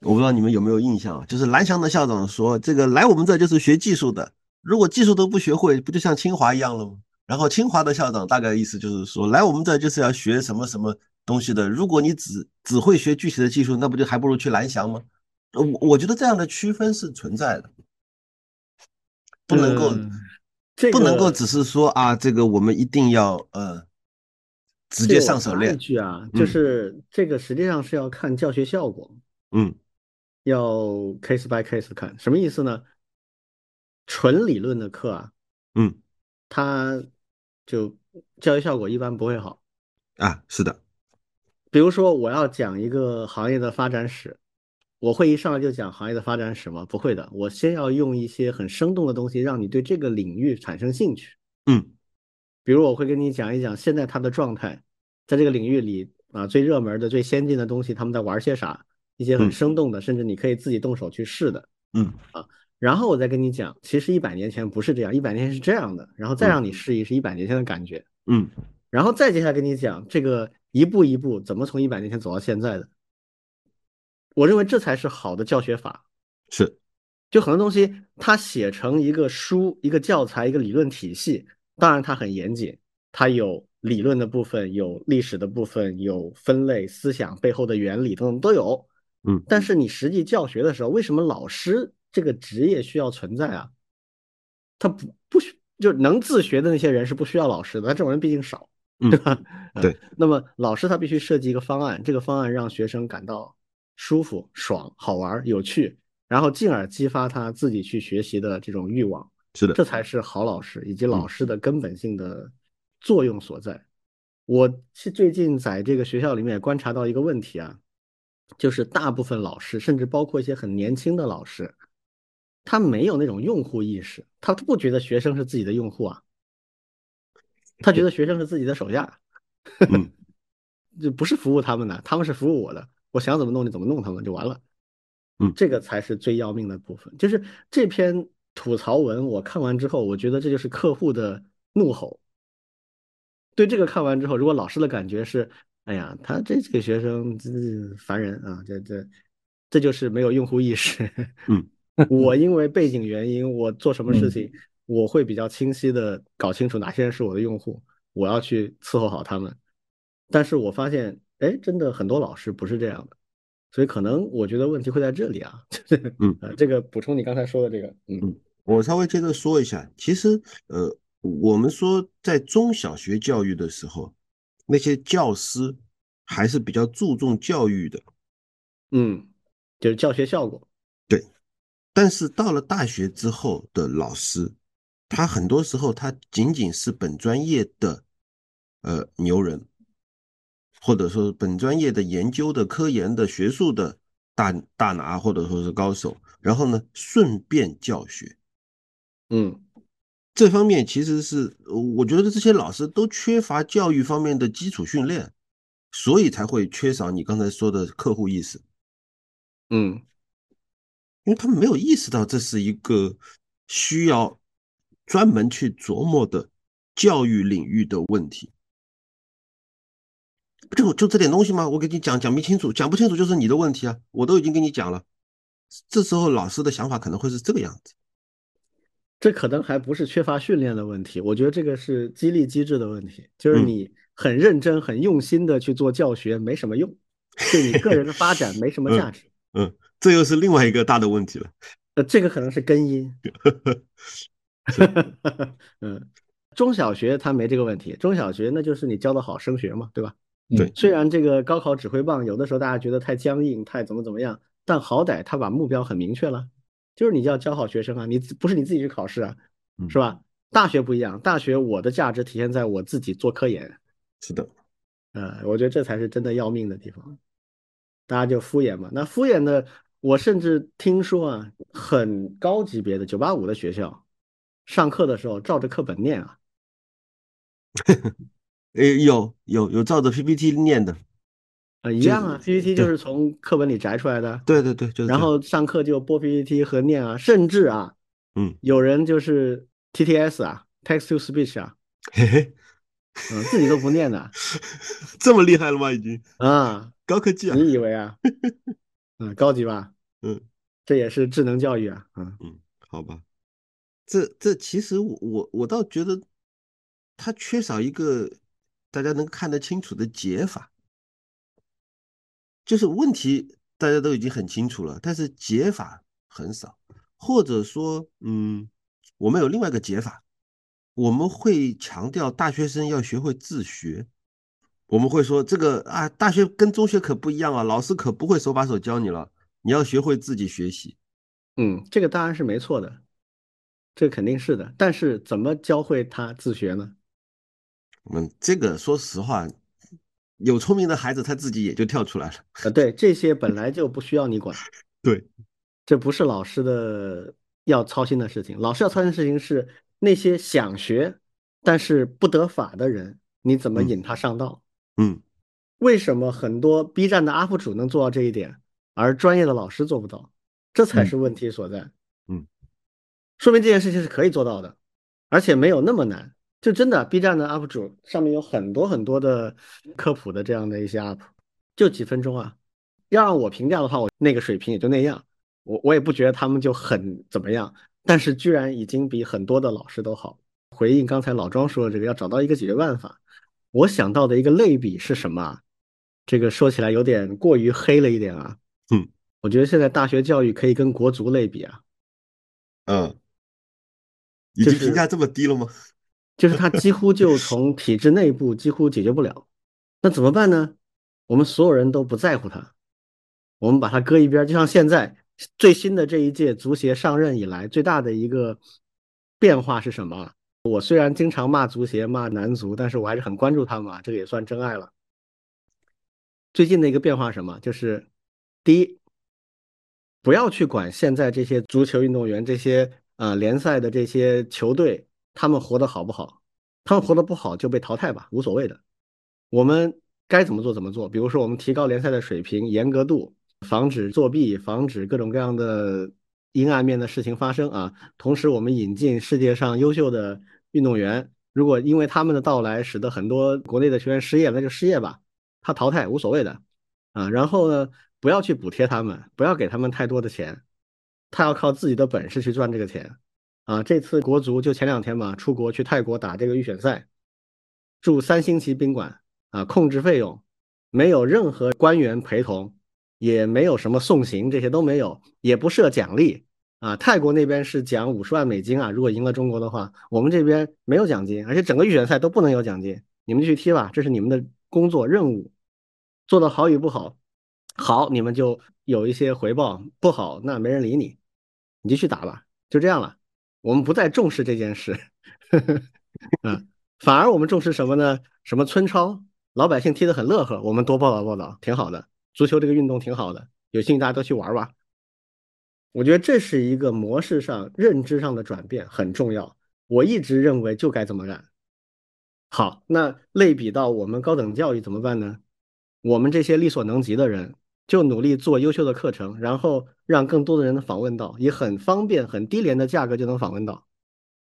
我不知道你们有没有印象啊？就是蓝翔的校长说：“这个来我们这就是学技术的，如果技术都不学会，不就像清华一样了吗？”然后清华的校长大概意思就是说：“来我们这就是要学什么什么东西的，如果你只只会学具体的技术，那不就还不如去蓝翔吗？”我我觉得这样的区分是存在的。不能够，不能够只是说啊，这个我们一定要呃，直接上手练。一句啊，就是这个实际上是要看教学效果，嗯，要 case by case 看，什么意思呢？纯理论的课啊，嗯，它就教育效果一般不会好啊，是的。比如说我要讲一个行业的发展史。我会一上来就讲行业的发展史吗？不会的，我先要用一些很生动的东西，让你对这个领域产生兴趣。嗯，比如我会跟你讲一讲现在它的状态，在这个领域里啊，最热门的、最先进的东西，他们在玩些啥？一些很生动的，甚至你可以自己动手去试的。嗯啊，然后我再跟你讲，其实一百年前不是这样，一百年前是这样的，然后再让你试一试一百年前的感觉。嗯，然后再接下来跟你讲这个一步一步怎么从一百年前走到现在的。我认为这才是好的教学法，是，就很多东西它写成一个书、一个教材、一个理论体系，当然它很严谨，它有理论的部分，有历史的部分，有分类思想背后的原理等等都有，嗯，但是你实际教学的时候，为什么老师这个职业需要存在啊？他不不需就能自学的那些人是不需要老师的，这种人毕竟少，对吧？对，那么老师他必须设计一个方案，这个方案让学生感到。舒服、爽、好玩、有趣，然后进而激发他自己去学习的这种欲望。是的，这才是好老师以及老师的根本性的作用所在。我是最近在这个学校里面观察到一个问题啊，就是大部分老师，甚至包括一些很年轻的老师，他没有那种用户意识，他不觉得学生是自己的用户啊，他觉得学生是自己的手下，就不是服务他们的，他们是服务我的。我想怎么弄就怎么弄他们就完了，嗯，这个才是最要命的部分。就是这篇吐槽文，我看完之后，我觉得这就是客户的怒吼。对这个看完之后，如果老师的感觉是，哎呀，他这这个学生这烦人啊，这这这就是没有用户意识。嗯，我因为背景原因，我做什么事情，我会比较清晰的搞清楚哪些人是我的用户，我要去伺候好他们。但是我发现。哎，真的很多老师不是这样的，所以可能我觉得问题会在这里啊。嗯，这个补充你刚才说的这个，嗯，我稍微接着说一下，其实呃，我们说在中小学教育的时候，那些教师还是比较注重教育的。嗯，就是教学效果。对，但是到了大学之后的老师，他很多时候他仅仅是本专业的呃牛人，或者说本专业的研究的科研的学术的大大拿，或者说是高手，然后呢顺便教学。嗯，这方面其实是我觉得这些老师都缺乏教育方面的基础训练，所以才会缺少你刚才说的客户意识。嗯，因为他们没有意识到这是一个需要专门去琢磨的教育领域的问题。就就这点东西吗？我给你讲讲不清楚，讲不清楚就是你的问题啊！我都已经跟你讲了。这时候老师的想法可能会是这个样子。这可能还不是缺乏训练的问题，我觉得这个是激励机制的问题，就是你很认真、很用心的去做教学，没什么用，对你个人的发展没什么价值。嗯，这又是另外一个大的问题了。呃，这个可能是根因。嗯，中小学他没这个问题，中小学那就是你教的好升学嘛，对吧？对。虽然这个高考指挥棒有的时候大家觉得太僵硬、太怎么怎么样，但好歹他把目标很明确了。就是你要教好学生啊，你不是你自己去考试啊，是吧？大学不一样，大学我的价值体现在我自己做科研。是的，呃，我觉得这才是真的要命的地方。大家就敷衍嘛，那敷衍的，我甚至听说啊，很高级别的九八五的学校，上课的时候照着课本念啊。诶，有有有照着 PPT 念的。啊，一样啊，PPT 就是从课本里摘出来的。对对对，就然后上课就播 PPT 和念啊，甚至啊，嗯，有人就是 TTS 啊，Text to Speech 啊，嘿嘿，嗯，自己都不念的，这么厉害了吗？已经啊，高科技啊！你以为啊？嗯，高级吧？嗯，这也是智能教育啊。嗯嗯，好吧，这这其实我我我倒觉得，它缺少一个大家能看得清楚的解法。就是问题大家都已经很清楚了，但是解法很少，或者说，嗯，我们有另外一个解法，我们会强调大学生要学会自学，我们会说这个啊，大学跟中学可不一样啊，老师可不会手把手教你了，你要学会自己学习。嗯，这个当然是没错的，这肯定是的，但是怎么教会他自学呢？嗯，这个说实话。有聪明的孩子，他自己也就跳出来了。呃，对，这些本来就不需要你管。对，这不是老师的要操心的事情。老师要操心的事情是那些想学但是不得法的人，你怎么引他上道？嗯，为什么很多 B 站的 UP 主能做到这一点，而专业的老师做不到？这才是问题所在。嗯，说明这件事情是可以做到的，而且没有那么难。就真的 B 站的 UP 主上面有很多很多的科普的这样的一些 UP，就几分钟啊。要让我评价的话，我那个水平也就那样，我我也不觉得他们就很怎么样。但是居然已经比很多的老师都好。回应刚才老庄说的这个，要找到一个解决办法。我想到的一个类比是什么？这个说起来有点过于黑了一点啊。嗯，我觉得现在大学教育可以跟国足类比啊。嗯，已经评价这么低了吗？就是他几乎就从体制内部几乎解决不了，那怎么办呢？我们所有人都不在乎他，我们把他搁一边。就像现在最新的这一届足协上任以来最大的一个变化是什么？我虽然经常骂足协骂男足，但是我还是很关注他们啊，这个也算真爱了。最近的一个变化什么？就是第一，不要去管现在这些足球运动员、这些呃联赛的这些球队。他们活得好不好？他们活得不好就被淘汰吧，无所谓的。我们该怎么做怎么做。比如说，我们提高联赛的水平、严格度，防止作弊，防止各种各样的阴暗面的事情发生啊。同时，我们引进世界上优秀的运动员。如果因为他们的到来使得很多国内的球员失业，那就失业吧，他淘汰无所谓的啊。然后呢，不要去补贴他们，不要给他们太多的钱，他要靠自己的本事去赚这个钱。啊，这次国足就前两天嘛，出国去泰国打这个预选赛，住三星级宾馆啊，控制费用没有任何官员陪同，也没有什么送行，这些都没有，也不设奖励啊。泰国那边是奖五十万美金啊，如果赢了中国的话，我们这边没有奖金，而且整个预选赛都不能有奖金，你们去踢吧，这是你们的工作任务，做的好与不好，好你们就有一些回报，不好那没人理你，你继续打吧，就这样了。我们不再重视这件事，嗯，反而我们重视什么呢？什么村超，老百姓踢得很乐呵，我们多报道报道，挺好的。足球这个运动挺好的，有兴趣大家都去玩吧。我觉得这是一个模式上、认知上的转变，很重要。我一直认为就该这么干。好，那类比到我们高等教育怎么办呢？我们这些力所能及的人，就努力做优秀的课程，然后让更多的人访问到，以很方便、很低廉的价格就能访问到。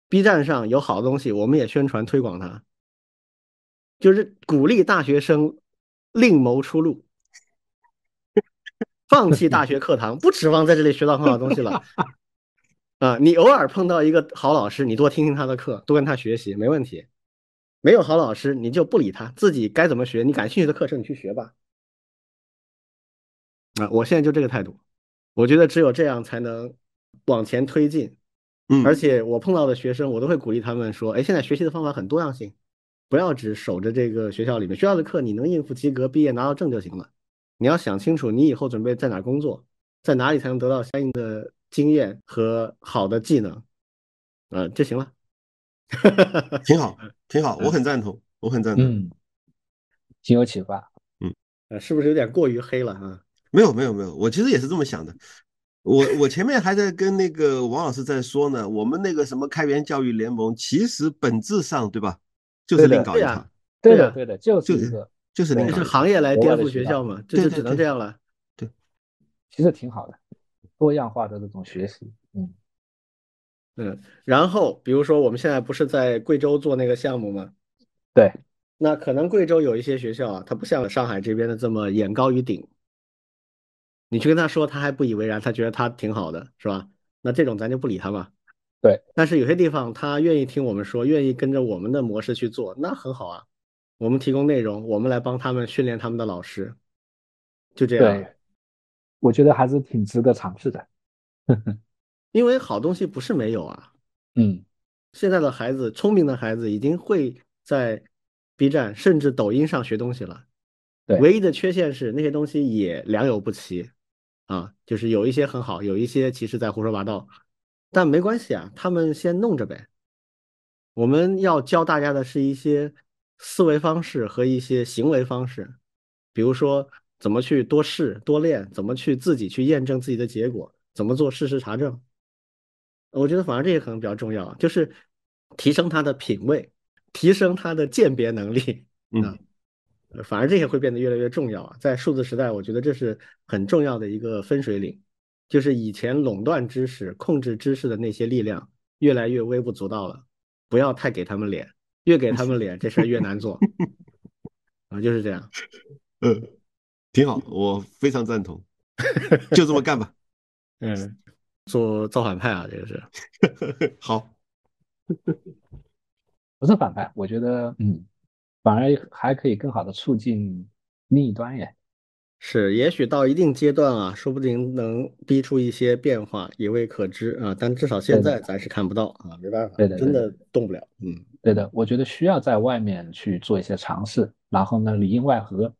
B 站上有好东西，我们也宣传推广它，就是鼓励大学生另谋出路。放弃大学课堂，不指望在这里学到很好的东西了。啊，你偶尔碰到一个好老师，你多听听他的课，多跟他学习，没问题。没有好老师，你就不理他，自己该怎么学，你感兴趣的课程你去学吧。啊，我现在就这个态度，我觉得只有这样才能往前推进。嗯，而且我碰到的学生，我都会鼓励他们说：“哎，现在学习的方法很多样性，不要只守着这个学校里面学校的课，你能应付及格、毕业拿到证就行了。”你要想清楚，你以后准备在哪工作，在哪里才能得到相应的经验和好的技能，呃，就行了。挺好，挺好，我很赞同，我很赞同，嗯，挺有启发。嗯，呃，是不是有点过于黑了啊？没有，没有，没有，我其实也是这么想的。我我前面还在跟那个王老师在说呢，我们那个什么开源教育联盟，其实本质上对吧，就是另搞一套。对的，对的，就是一个。就是那是行业来颠覆学校嘛，这就只能这样了。对，其实挺好的，多样化的这种学习，嗯嗯。然后比如说我们现在不是在贵州做那个项目吗？对。那可能贵州有一些学校啊，它不像上海这边的这么眼高于顶。你去跟他说，他还不以为然，他觉得他挺好的，是吧？那这种咱就不理他嘛。对。但是有些地方他愿意听我们说，愿意跟着我们的模式去做，那很好啊。我们提供内容，我们来帮他们训练他们的老师，就这样。对，我觉得还是挺值得尝试的，因为好东西不是没有啊。嗯，现在的孩子，聪明的孩子已经会在 B 站甚至抖音上学东西了。对，唯一的缺陷是那些东西也良莠不齐啊，就是有一些很好，有一些其实在胡说八道。但没关系啊，他们先弄着呗。我们要教大家的是一些。思维方式和一些行为方式，比如说怎么去多试多练，怎么去自己去验证自己的结果，怎么做事实查证。我觉得反而这些可能比较重要，就是提升他的品味，提升他的鉴别能力。嗯，反而这些会变得越来越重要啊！在数字时代，我觉得这是很重要的一个分水岭，就是以前垄断知识、控制知识的那些力量越来越微不足道了，不要太给他们脸。越给他们脸，这事儿越难做啊，就是这样。嗯，挺好，我非常赞同，就这么干吧。嗯，做造反派啊，这个是好，不是反派，我觉得，嗯，反而还可以更好的促进另一端耶。是，也许到一定阶段啊，说不定能逼出一些变化，也未可知啊。但至少现在咱是看不到啊，没办法，对的，真的动不了。嗯，对的，我觉得需要在外面去做一些尝试，然后呢，里应外合，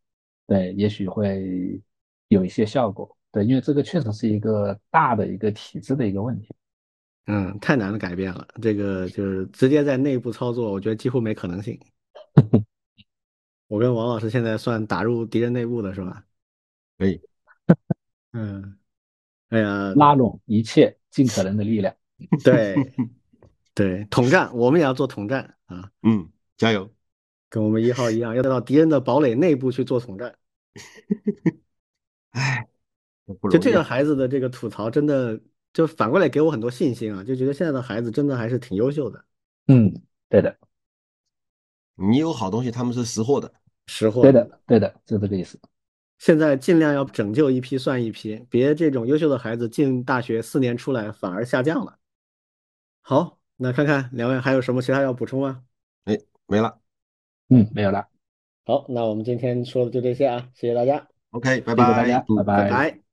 对，也许会有一些效果。对，因为这个确实是一个大的一个体制的一个问题。嗯，太难的改变了，这个就是直接在内部操作，我觉得几乎没可能性。我跟王老师现在算打入敌人内部的是吧？可以，嗯，哎呀，拉拢一切尽可能的力量，对，对，统战，我们也要做统战啊，嗯，加油，跟我们一号一样，要到敌人的堡垒内部去做统战。哎，就这个孩子的这个吐槽，真的就反过来给我很多信心啊，就觉得现在的孩子真的还是挺优秀的。嗯，对的，你有好东西，他们是识货的，识货，对的，对的，就这个意思。现在尽量要拯救一批算一批，别这种优秀的孩子进大学四年出来反而下降了。好，那看看两位还有什么其他要补充吗？哎，没了。嗯，没有了。好，那我们今天说的就这些啊，谢谢大家。OK，拜拜，拜拜。拜。